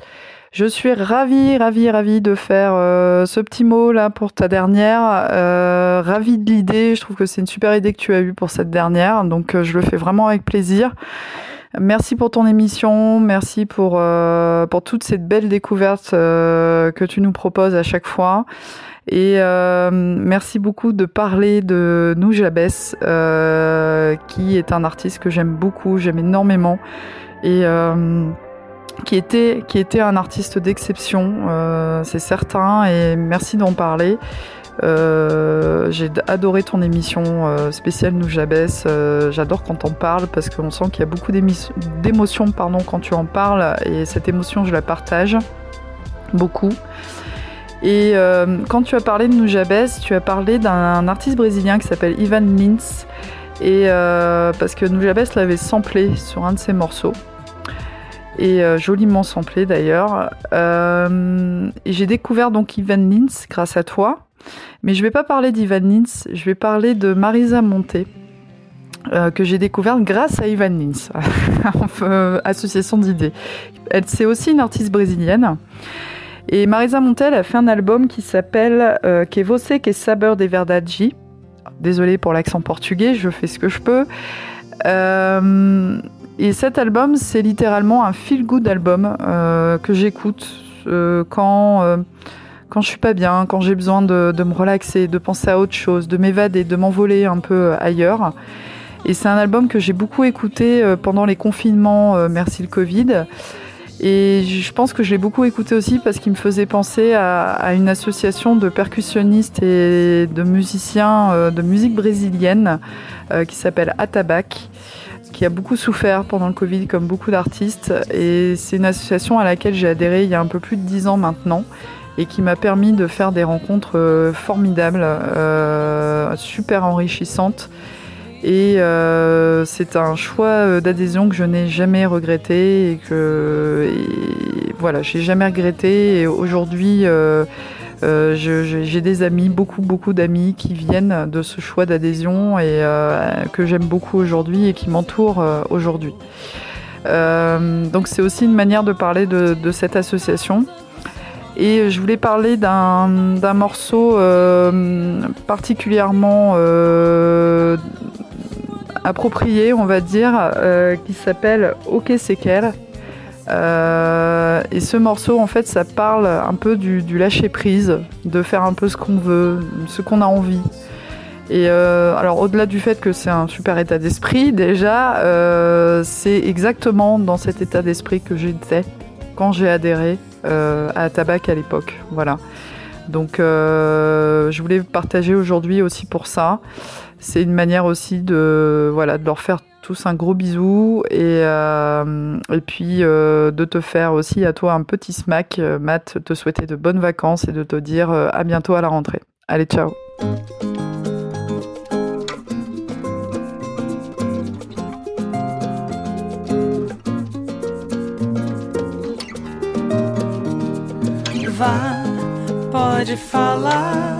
Je suis ravie, ravie, ravie de faire euh, ce petit mot là pour ta dernière. Euh, ravie de l'idée. Je trouve que c'est une super idée que tu as eue pour cette dernière. Donc euh, je le fais vraiment avec plaisir. Merci pour ton émission. Merci pour, pour toutes ces belles découvertes que tu nous proposes à chaque fois. Et merci beaucoup de parler de Noujabes, euh, qui est un artiste que j'aime beaucoup, j'aime énormément. Et qui était, un artiste d'exception, euh, c'est certain, et merci d'en parler. Euh, j'ai adoré ton émission euh, spéciale Noujabes. Euh, J'adore quand on parle parce qu'on sent qu'il y a beaucoup d'émotions quand tu en parles et cette émotion je la partage beaucoup. Et quand tu as parlé de Noujabes, tu as parlé d'un artiste brésilien qui s'appelle Ivan Lins. Et parce que Noujabes l'avait samplé sur un de ses morceaux et euh, joliment samplé d'ailleurs. Euh, j'ai découvert donc Ivan Lins grâce à toi. Mais je vais pas parler d'Ivan Lins, je vais parler de Marisa Monté. euh, que j'ai découverte grâce à Ivan Lins, association d'idées. Elle c'est aussi une artiste brésilienne. Et Marisa Montel a fait un album qui s'appelle Que Você Que Saber de Verdade. Désolée pour l'accent portugais, je fais ce que je peux. Et cet album, c'est littéralement un feel-good album euh, que j'écoute euh, quand, euh, quand je suis pas bien, quand j'ai besoin de, de me relaxer, de penser à autre chose, de m'évader, de m'envoler un peu ailleurs. Et c'est un album que j'ai beaucoup écouté euh, pendant les confinements, euh, merci le Covid. Et je pense que je l'ai beaucoup écouté aussi parce qu'il me faisait penser à, à une association de percussionnistes et de musiciens euh, de musique brésilienne euh, qui s'appelle Atabac, qui a beaucoup souffert pendant le Covid comme beaucoup d'artistes. Et c'est une association à laquelle j'ai adhéré il y a un peu plus de dix ans maintenant et qui m'a permis de faire des rencontres euh, formidables, euh, super enrichissantes. Et euh, c'est un choix euh, d'adhésion que je n'ai jamais regretté et que et voilà, j'ai jamais regretté. Et aujourd'hui, euh, euh, j'ai des amis, beaucoup beaucoup d'amis qui viennent de ce choix d'adhésion et euh, que j'aime beaucoup aujourd'hui et qui m'entourent euh, aujourd'hui. Donc c'est aussi une manière de parler de, cette association. Et je voulais parler d'un morceau particulièrement approprié, on va dire, qui s'appelle Ok c'est. Euh, et ce morceau, en fait, ça parle un peu du, lâcher prise, de faire un peu ce qu'on veut, ce qu'on a envie. Et euh, alors, au-delà du fait que c'est un super état d'esprit, déjà, euh, c'est exactement dans cet état d'esprit que j'étais quand j'ai adhéré à Tabac à l'époque. Voilà. Donc, je voulais partager aujourd'hui aussi pour ça. C'est une manière aussi de, voilà, de leur faire tous un gros bisou et, euh, et puis euh, de te faire aussi à toi un petit smack, euh, Matt, te souhaiter de bonnes vacances et de te dire à bientôt à la rentrée. Allez, ciao Vá, pode falar,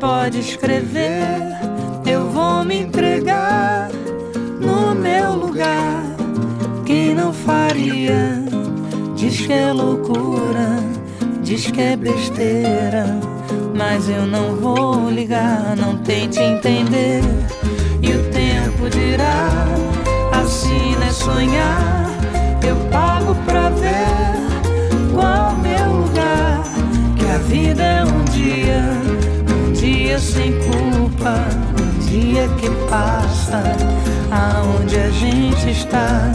pode escrever. Eu vou me entregar no meu lugar. Quem não faria, diz que é loucura, diz que é besteira. Mas eu não vou ligar, não tente entender. E o tempo dirá: assina é sonhar. Eu pago pra ver qual meu lugar. Que a vida é um dia, um dia sem culpa, dia que passa, aonde a gente está.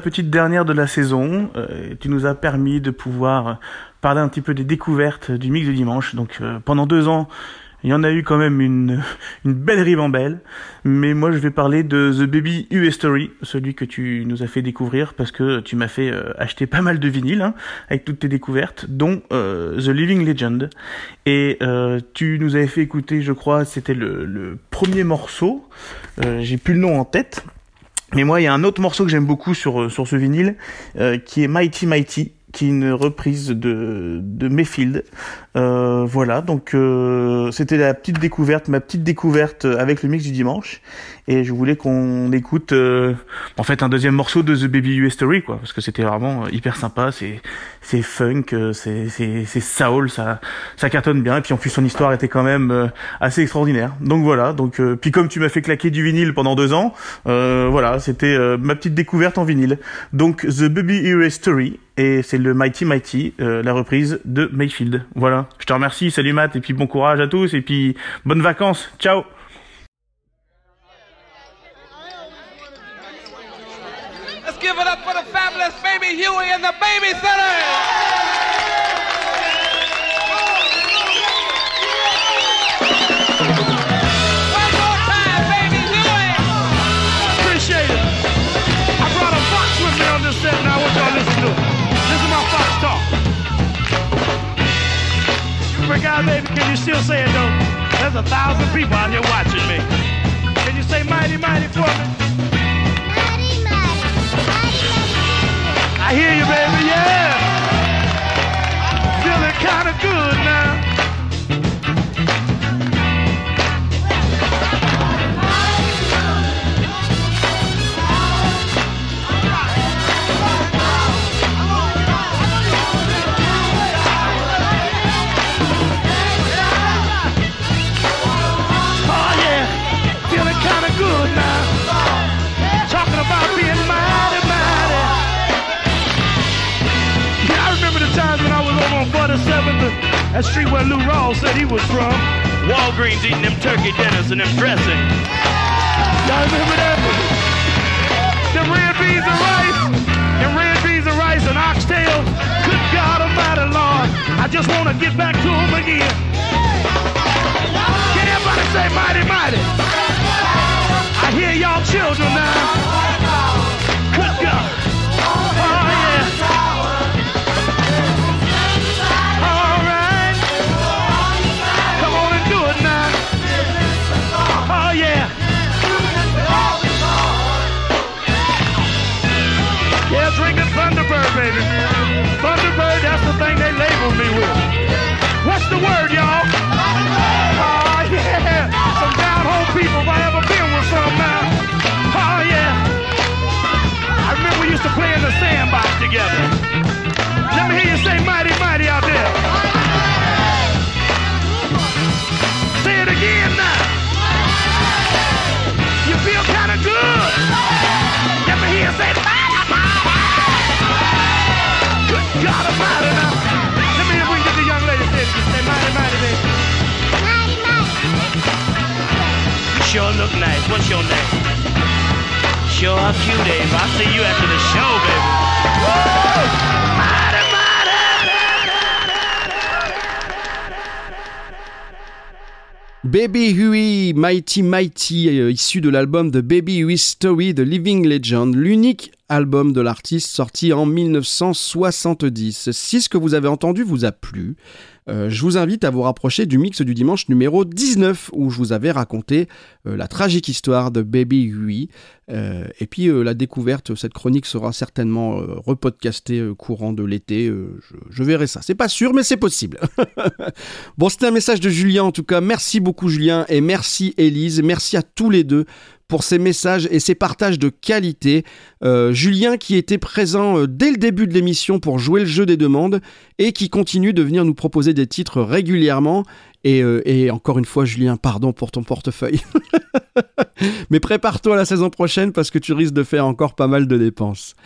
Petite dernière de la saison, euh, tu nous as permis de pouvoir parler un petit peu des découvertes du mix de dimanche. Donc euh, pendant deux ans, il y en a eu quand même une, une belle ribambelle. Mais moi, je vais parler de The Baby US Story, celui que tu nous as fait découvrir parce que tu m'as fait euh, acheter pas mal de vinyles hein, avec toutes tes découvertes, dont The Living Legend. Et tu nous avais fait écouter, je crois, c'était le, le premier morceau. J'ai plus le nom en tête. Mais moi, il y a un autre morceau que j'aime beaucoup sur, sur ce vinyle, euh, qui est Mighty Mighty, qui est une reprise de, de Mayfield. Euh, voilà, donc euh, c'était la petite découverte, ma petite découverte avec le mix du dimanche. Et je voulais qu'on écoute euh, en fait un deuxième morceau de The Baby US Story, quoi, parce que c'était vraiment hyper sympa. C'est c'est funk, euh, c'est c'est c'est soul, ça ça cartonne bien. Et puis en plus son histoire était quand même euh, assez extraordinaire. Donc voilà, donc euh, puis comme tu m'as fait claquer du vinyle pendant deux ans, euh, voilà, c'était euh, ma petite découverte en vinyle. Donc The Baby US Story et c'est le Mighty Mighty, euh, la reprise de Mayfield. Voilà. Je te remercie, salut Matt, et puis bon courage à tous, et puis bonnes vacances. Ciao To my fox talk. You forgot, baby. Can you still say it though? There's a thousand people out here watching me. Can you say mighty, mighty for me? I hear you, baby. Yeah. Feeling kind of good now. That street where Lou Rawls said he was from. Walgreens eating them turkey dinners and them dressing. Y'all remember that? Them red beans and rice, and red beans and rice and oxtail. Good God Almighty, Lord, I just want to get back to them again. Can everybody say mighty, mighty? I hear y'all children now. Baby. Thunderbird, that's the thing they label me with. What's the word, y'all? Oh, yeah. Some down home people if I ever been with some now. Oh, ah, yeah. I remember we used to play in the sandbox together. Let me hear you say mighty, mighty out there. Baby. What's your name? Cute, see you after the show, baby. Baby Huey, Mighty Mighty, euh, issu de l'album The Baby Huey Story The Living Legend, l'unique album de l'artiste sorti en 1970. Si ce que vous avez entendu vous a plu, euh, je vous invite à vous rapprocher du mix du dimanche numéro 19 où je vous avais raconté euh, la tragique histoire de Baby Huey. Euh, et puis euh, la découverte, cette chronique sera certainement repodcastée courant de l'été. je, je verrai ça. C'est pas sûr, mais c'est possible. bon, c'était un message de Julien en tout cas. Merci beaucoup Julien et merci Élise. Merci à tous les deux pour ces messages et ces partages de qualité. Euh, Julien qui était présent euh, dès le début de l'émission pour jouer le jeu des demandes et qui continue de venir nous proposer des titres régulièrement. Et, euh, et encore une fois, Julien, pardon pour ton portefeuille. Mais prépare-toi à la saison prochaine parce que tu risques de faire encore pas mal de dépenses.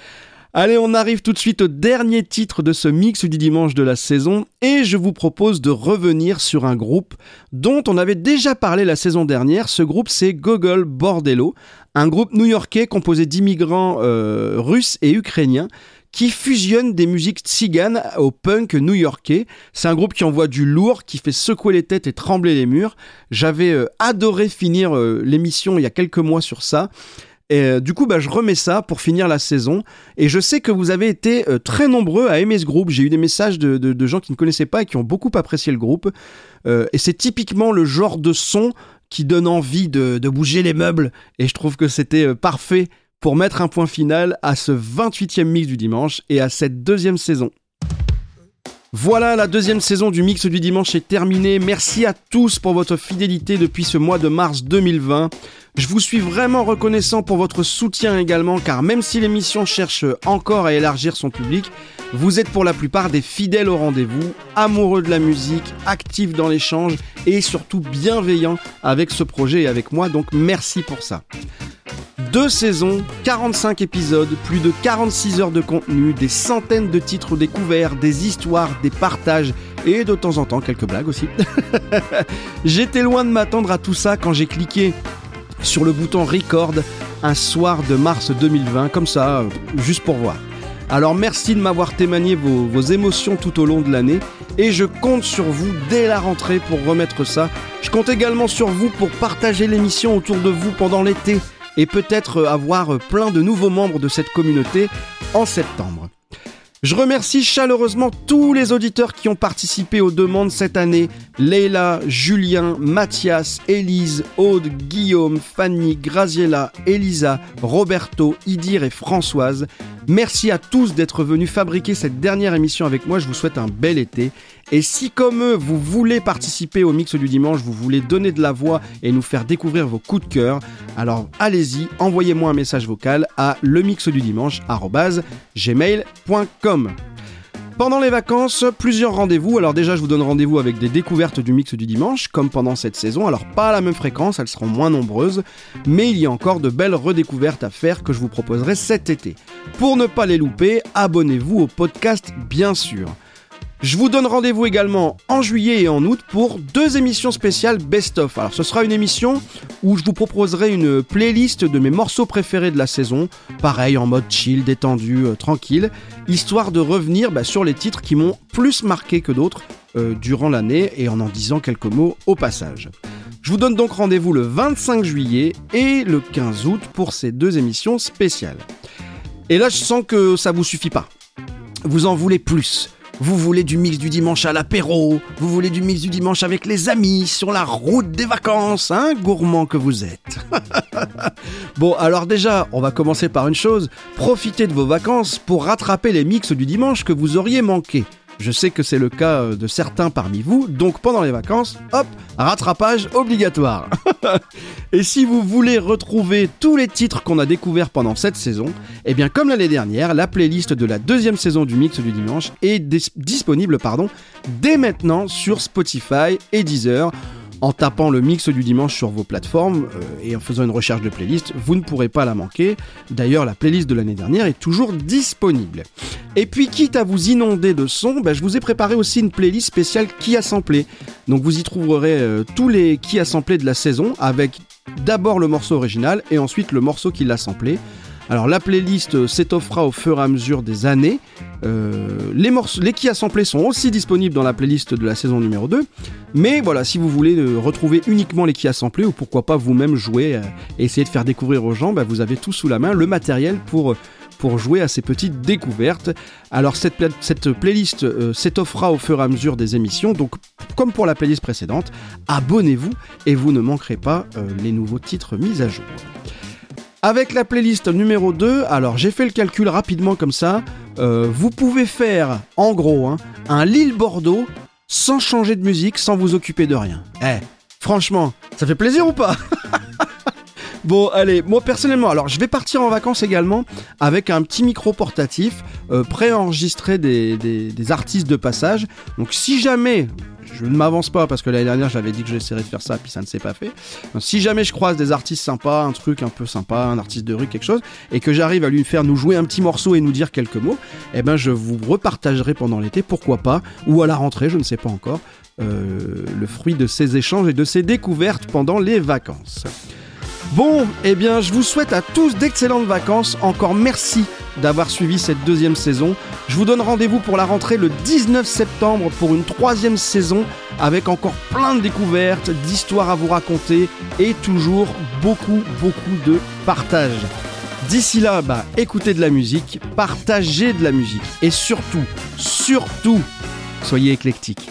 Allez, on arrive tout de suite au dernier titre de ce mix du dimanche de la saison et je vous propose de revenir sur un groupe dont on avait déjà parlé la saison dernière. Ce groupe, c'est Gogol Bordello, un groupe new-yorkais composé d'immigrants euh, russes et ukrainiens qui fusionne des musiques tziganes au punk new-yorkais. C'est un groupe qui envoie du lourd, qui fait secouer les têtes et trembler les murs. J'avais euh, adoré finir euh, l'émission il y a quelques mois sur ça. Et euh, du coup, bah, je remets ça pour finir la saison. Et je sais que vous avez été euh, très nombreux à aimer ce groupe. J'ai eu des messages de, de- gens qui ne connaissaient pas et qui ont beaucoup apprécié le groupe. Euh, et c'est typiquement le genre de son qui donne envie de, de bouger les meubles. Et je trouve que c'était parfait pour mettre un point final à ce 28e mix du dimanche et à cette deuxième saison. Voilà, la deuxième saison du Mix du Dimanche est terminée. Merci à tous pour votre fidélité depuis ce mois de mars 2020. Je vous suis vraiment reconnaissant pour votre soutien également, car même si l'émission cherche encore à élargir son public, vous êtes pour la plupart des fidèles au rendez-vous, amoureux de la musique, actifs dans l'échange et surtout bienveillants avec ce projet et avec moi, donc merci pour ça. Deux saisons, 45 épisodes, plus de 46 heures de contenu, des centaines de titres découverts, des histoires, des partages et de temps en temps quelques blagues aussi. J'étais loin de m'attendre à tout ça quand j'ai cliqué sur le bouton record un soir de mars 2020, comme ça, juste pour voir. Alors merci de m'avoir témoigné vos émotions tout au long de l'année et je compte sur vous dès la rentrée pour remettre ça. Je compte également sur vous pour partager l'émission autour de vous pendant l'été et peut-être avoir plein de nouveaux membres de cette communauté en septembre. Je remercie chaleureusement tous les auditeurs qui ont participé aux demandes cette année. Leila, Julien, Mathias, Élise, Aude, Guillaume, Fanny, Graziella, Elisa, Roberto, Idir et Françoise. Merci à tous d'être venus fabriquer cette dernière émission avec moi. Je vous souhaite un bel été. Et si comme eux, vous voulez participer au mix du dimanche, vous voulez donner de la voix et nous faire découvrir vos coups de cœur, alors allez-y, envoyez-moi un message vocal à lemixdudimanche@gmail.com. Pendant les vacances, plusieurs rendez-vous. Alors déjà, je vous donne rendez-vous avec des découvertes du mix du dimanche, comme pendant cette saison. Alors pas à la même fréquence, elles seront moins nombreuses, mais il y a encore de belles redécouvertes à faire que je vous proposerai cet été. Pour ne pas les louper, abonnez-vous au podcast, bien sûr. Je vous donne rendez-vous également en juillet et en août pour deux émissions spéciales Best of. Alors ce sera une émission où je vous proposerai une playlist de mes morceaux préférés de la saison, pareil en mode chill, détendu, euh, tranquille, histoire de revenir bah, sur les titres qui m'ont plus marqué que d'autres euh, durant l'année et en en disant quelques mots au passage. Je vous donne donc rendez-vous le 25 juillet et le 15 août pour ces deux émissions spéciales. Et là je sens que ça vous suffit pas. Vous en voulez plus. Vous voulez du mix du dimanche à l'apéro, vous voulez du mix du dimanche avec les amis, sur la route des vacances, hein, gourmand que vous êtes. bon, alors déjà, on va commencer par une chose, profitez de vos vacances pour rattraper les mix du dimanche que vous auriez manqué. Je sais que c'est le cas euh, de certains parmi vous, donc pendant les vacances, hop, rattrapage obligatoire. Et si vous voulez retrouver tous les titres qu'on a découverts pendant cette saison, eh bien comme l'année dernière, la playlist de la deuxième saison du Mix du Dimanche est dis- disponible pardon, dès maintenant sur Spotify et Deezer. En tapant le mix du dimanche sur vos plateformes euh, et en faisant une recherche de playlist, vous ne pourrez pas la manquer. D'ailleurs, la playlist de l'année dernière est toujours disponible. Et puis, quitte à vous inonder de sons, bah, je vous ai préparé aussi une playlist spéciale qui a samplé. Donc, vous y trouverez euh, tous les qui a samplé de la saison avec d'abord le morceau original et ensuite le morceau qui l'a samplé. Alors la playlist s'étoffera au fur et à mesure des années. Euh, les, morceaux, les assemblés sont aussi disponibles dans la playlist de la saison numéro 2. Mais voilà, si vous voulez euh, retrouver uniquement les qui assemblés ou pourquoi pas vous-même jouer euh, et essayer de faire découvrir aux gens, bah, vous avez tout sous la main, le matériel pour, jouer à ces petites découvertes. Alors cette, pla- cette playlist euh, s'étoffera au fur et à mesure des émissions, donc comme pour la playlist précédente, abonnez-vous et vous ne manquerez pas les nouveaux titres mis à jour. Avec la playlist numéro 2, alors j'ai fait le calcul rapidement comme ça, euh, vous pouvez faire en gros hein, un Lille-Bordeaux sans changer de musique, sans vous occuper de rien. Eh, franchement, ça fait plaisir ou pas? Bon, allez, moi personnellement, alors je vais partir en vacances également avec un petit micro portatif, euh, préenregistré des, des, des artistes de passage. Donc si jamais, je ne m'avance pas parce que l'année dernière j'avais dit que j'essaierais de faire ça, puis ça ne s'est pas fait. Si jamais je croise des artistes sympas, un truc un peu sympa, un artiste de rue, quelque chose, et que j'arrive à lui faire nous jouer un petit morceau et nous dire quelques mots, eh ben je vous repartagerai pendant l'été, pourquoi pas, ou à la rentrée, je ne sais pas encore, euh, le fruit de ces échanges et de ces découvertes pendant les vacances. Bon, eh bien, je vous souhaite à tous d'excellentes vacances. Encore merci d'avoir suivi cette deuxième saison. Je vous donne rendez-vous pour la rentrée le 19 septembre pour une troisième saison avec encore plein de découvertes, d'histoires à vous raconter et toujours beaucoup, beaucoup de partage. D'ici là, bah, écoutez de la musique, partagez de la musique et surtout, surtout, soyez éclectiques.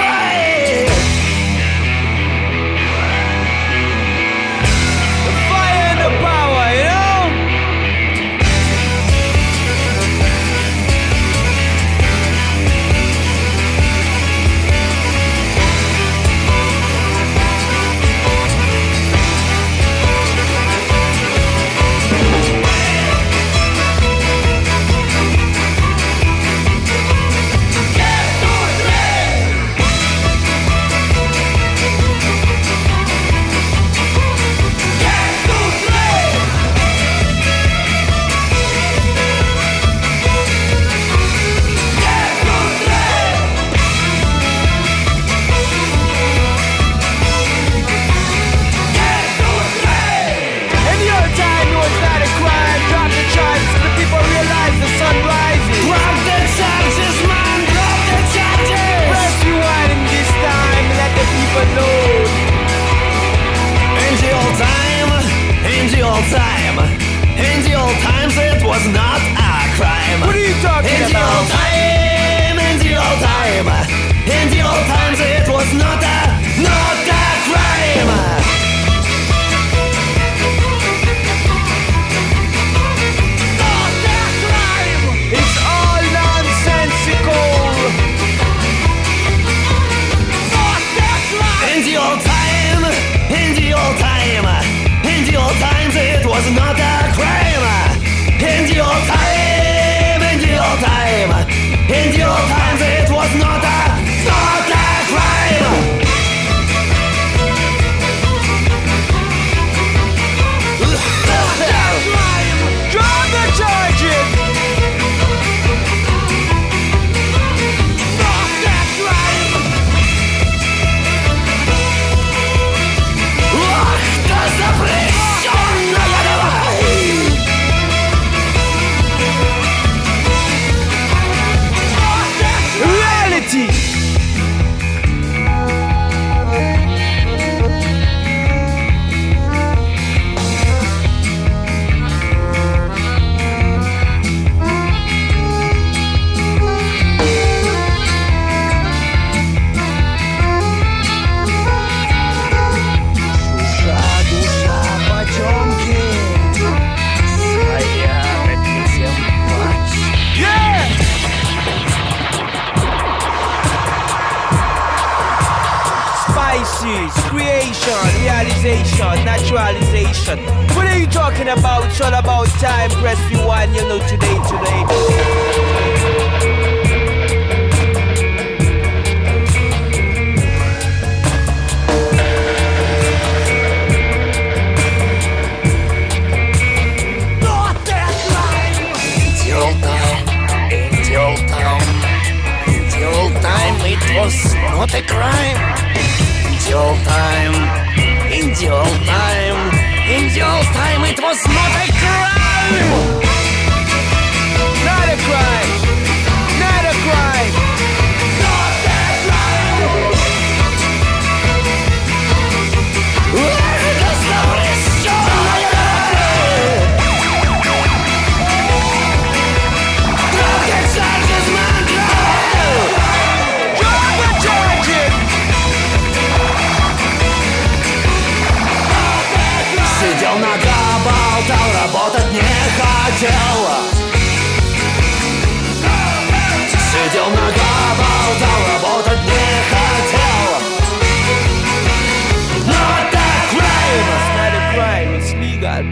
naturalization. What are you talking about? It's all about time. Press rewind, you know today, today.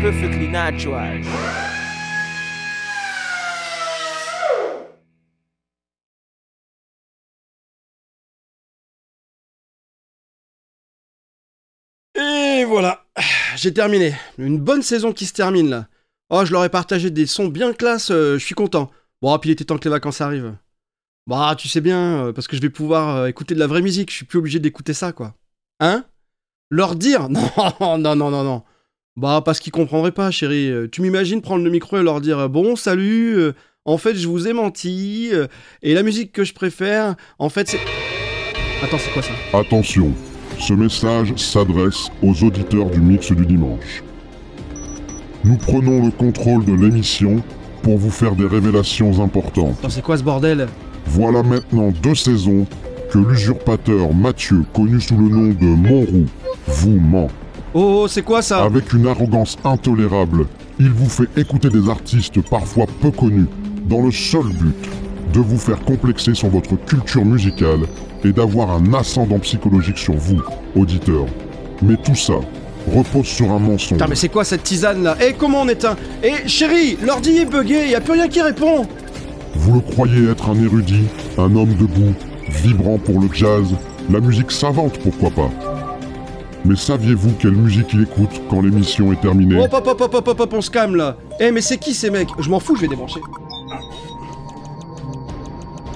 Perfectly natural. Et voilà, j'ai terminé. Une bonne saison qui se termine là. Oh, je leur ai partagé des sons bien classe, euh, je suis content. Bon, puis il était temps que les vacances arrivent. Bah, tu sais bien, euh, parce que je vais pouvoir euh, écouter de la vraie musique, je suis plus obligé d'écouter ça, quoi. Hein? Leur dire? Non, non, non, non, non. Bah, parce qu'ils comprendraient pas, chérie. Euh, Tu m'imagines prendre le micro et leur dire euh, Bon, salut, euh, en fait, je vous ai menti, euh, et la musique que je préfère, en fait, c'est. Attends, c'est quoi ça? Attention, ce message s'adresse aux auditeurs du mix du dimanche. Nous prenons le contrôle de l'émission pour vous faire des révélations importantes. Attends, c'est quoi ce bordel? Voilà maintenant deux saisons que l'usurpateur Mathieu, connu sous le nom de Monroux, vous ment. Oh, oh, c'est quoi ça Avec une arrogance intolérable, il vous fait écouter des artistes parfois peu connus, dans le seul but de vous faire complexer sur votre culture musicale et d'avoir un ascendant psychologique sur vous, auditeurs. Mais tout ça repose sur un mensonge. Putain, mais c'est quoi cette tisane là? Eh, comment on éteint Eh, chérie, l'ordi est bugué, y a plus rien qui répond Vous le croyez être un érudit, un homme debout, vibrant pour le jazz, la musique savante pourquoi pas. Mais saviez-vous quelle musique il écoute quand l'émission est terminée Hop, hop, hop, hop, hop, hop, hop, on se calme là. Eh, mais c'est qui ces mecs? Je m'en fous, je vais débrancher.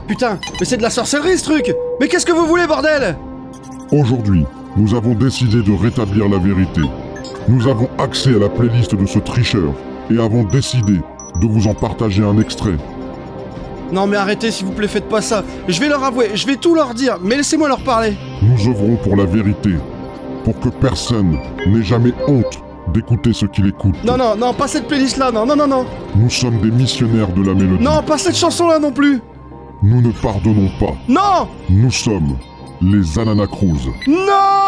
Putain, mais c'est de la sorcellerie ce truc! Mais qu'est-ce que vous voulez, bordel! Aujourd'hui, nous avons décidé de rétablir la vérité. Nous avons accès à la playlist de ce tricheur et avons décidé de vous en partager un extrait. Non mais arrêtez s'il vous plaît, faites pas ça. Je vais leur avouer, je vais tout leur dire, mais laissez-moi leur parler. Nous œuvrons pour la vérité, pour que personne n'ait jamais honte d'écouter ce qu'il écoute. Non, non, non, pas cette playlist là, non, non, non, non Nous sommes des missionnaires de la mélodie. Non, pas cette chanson là non plus Nous ne pardonnons pas. Non Nous sommes les Anana Cruz. Non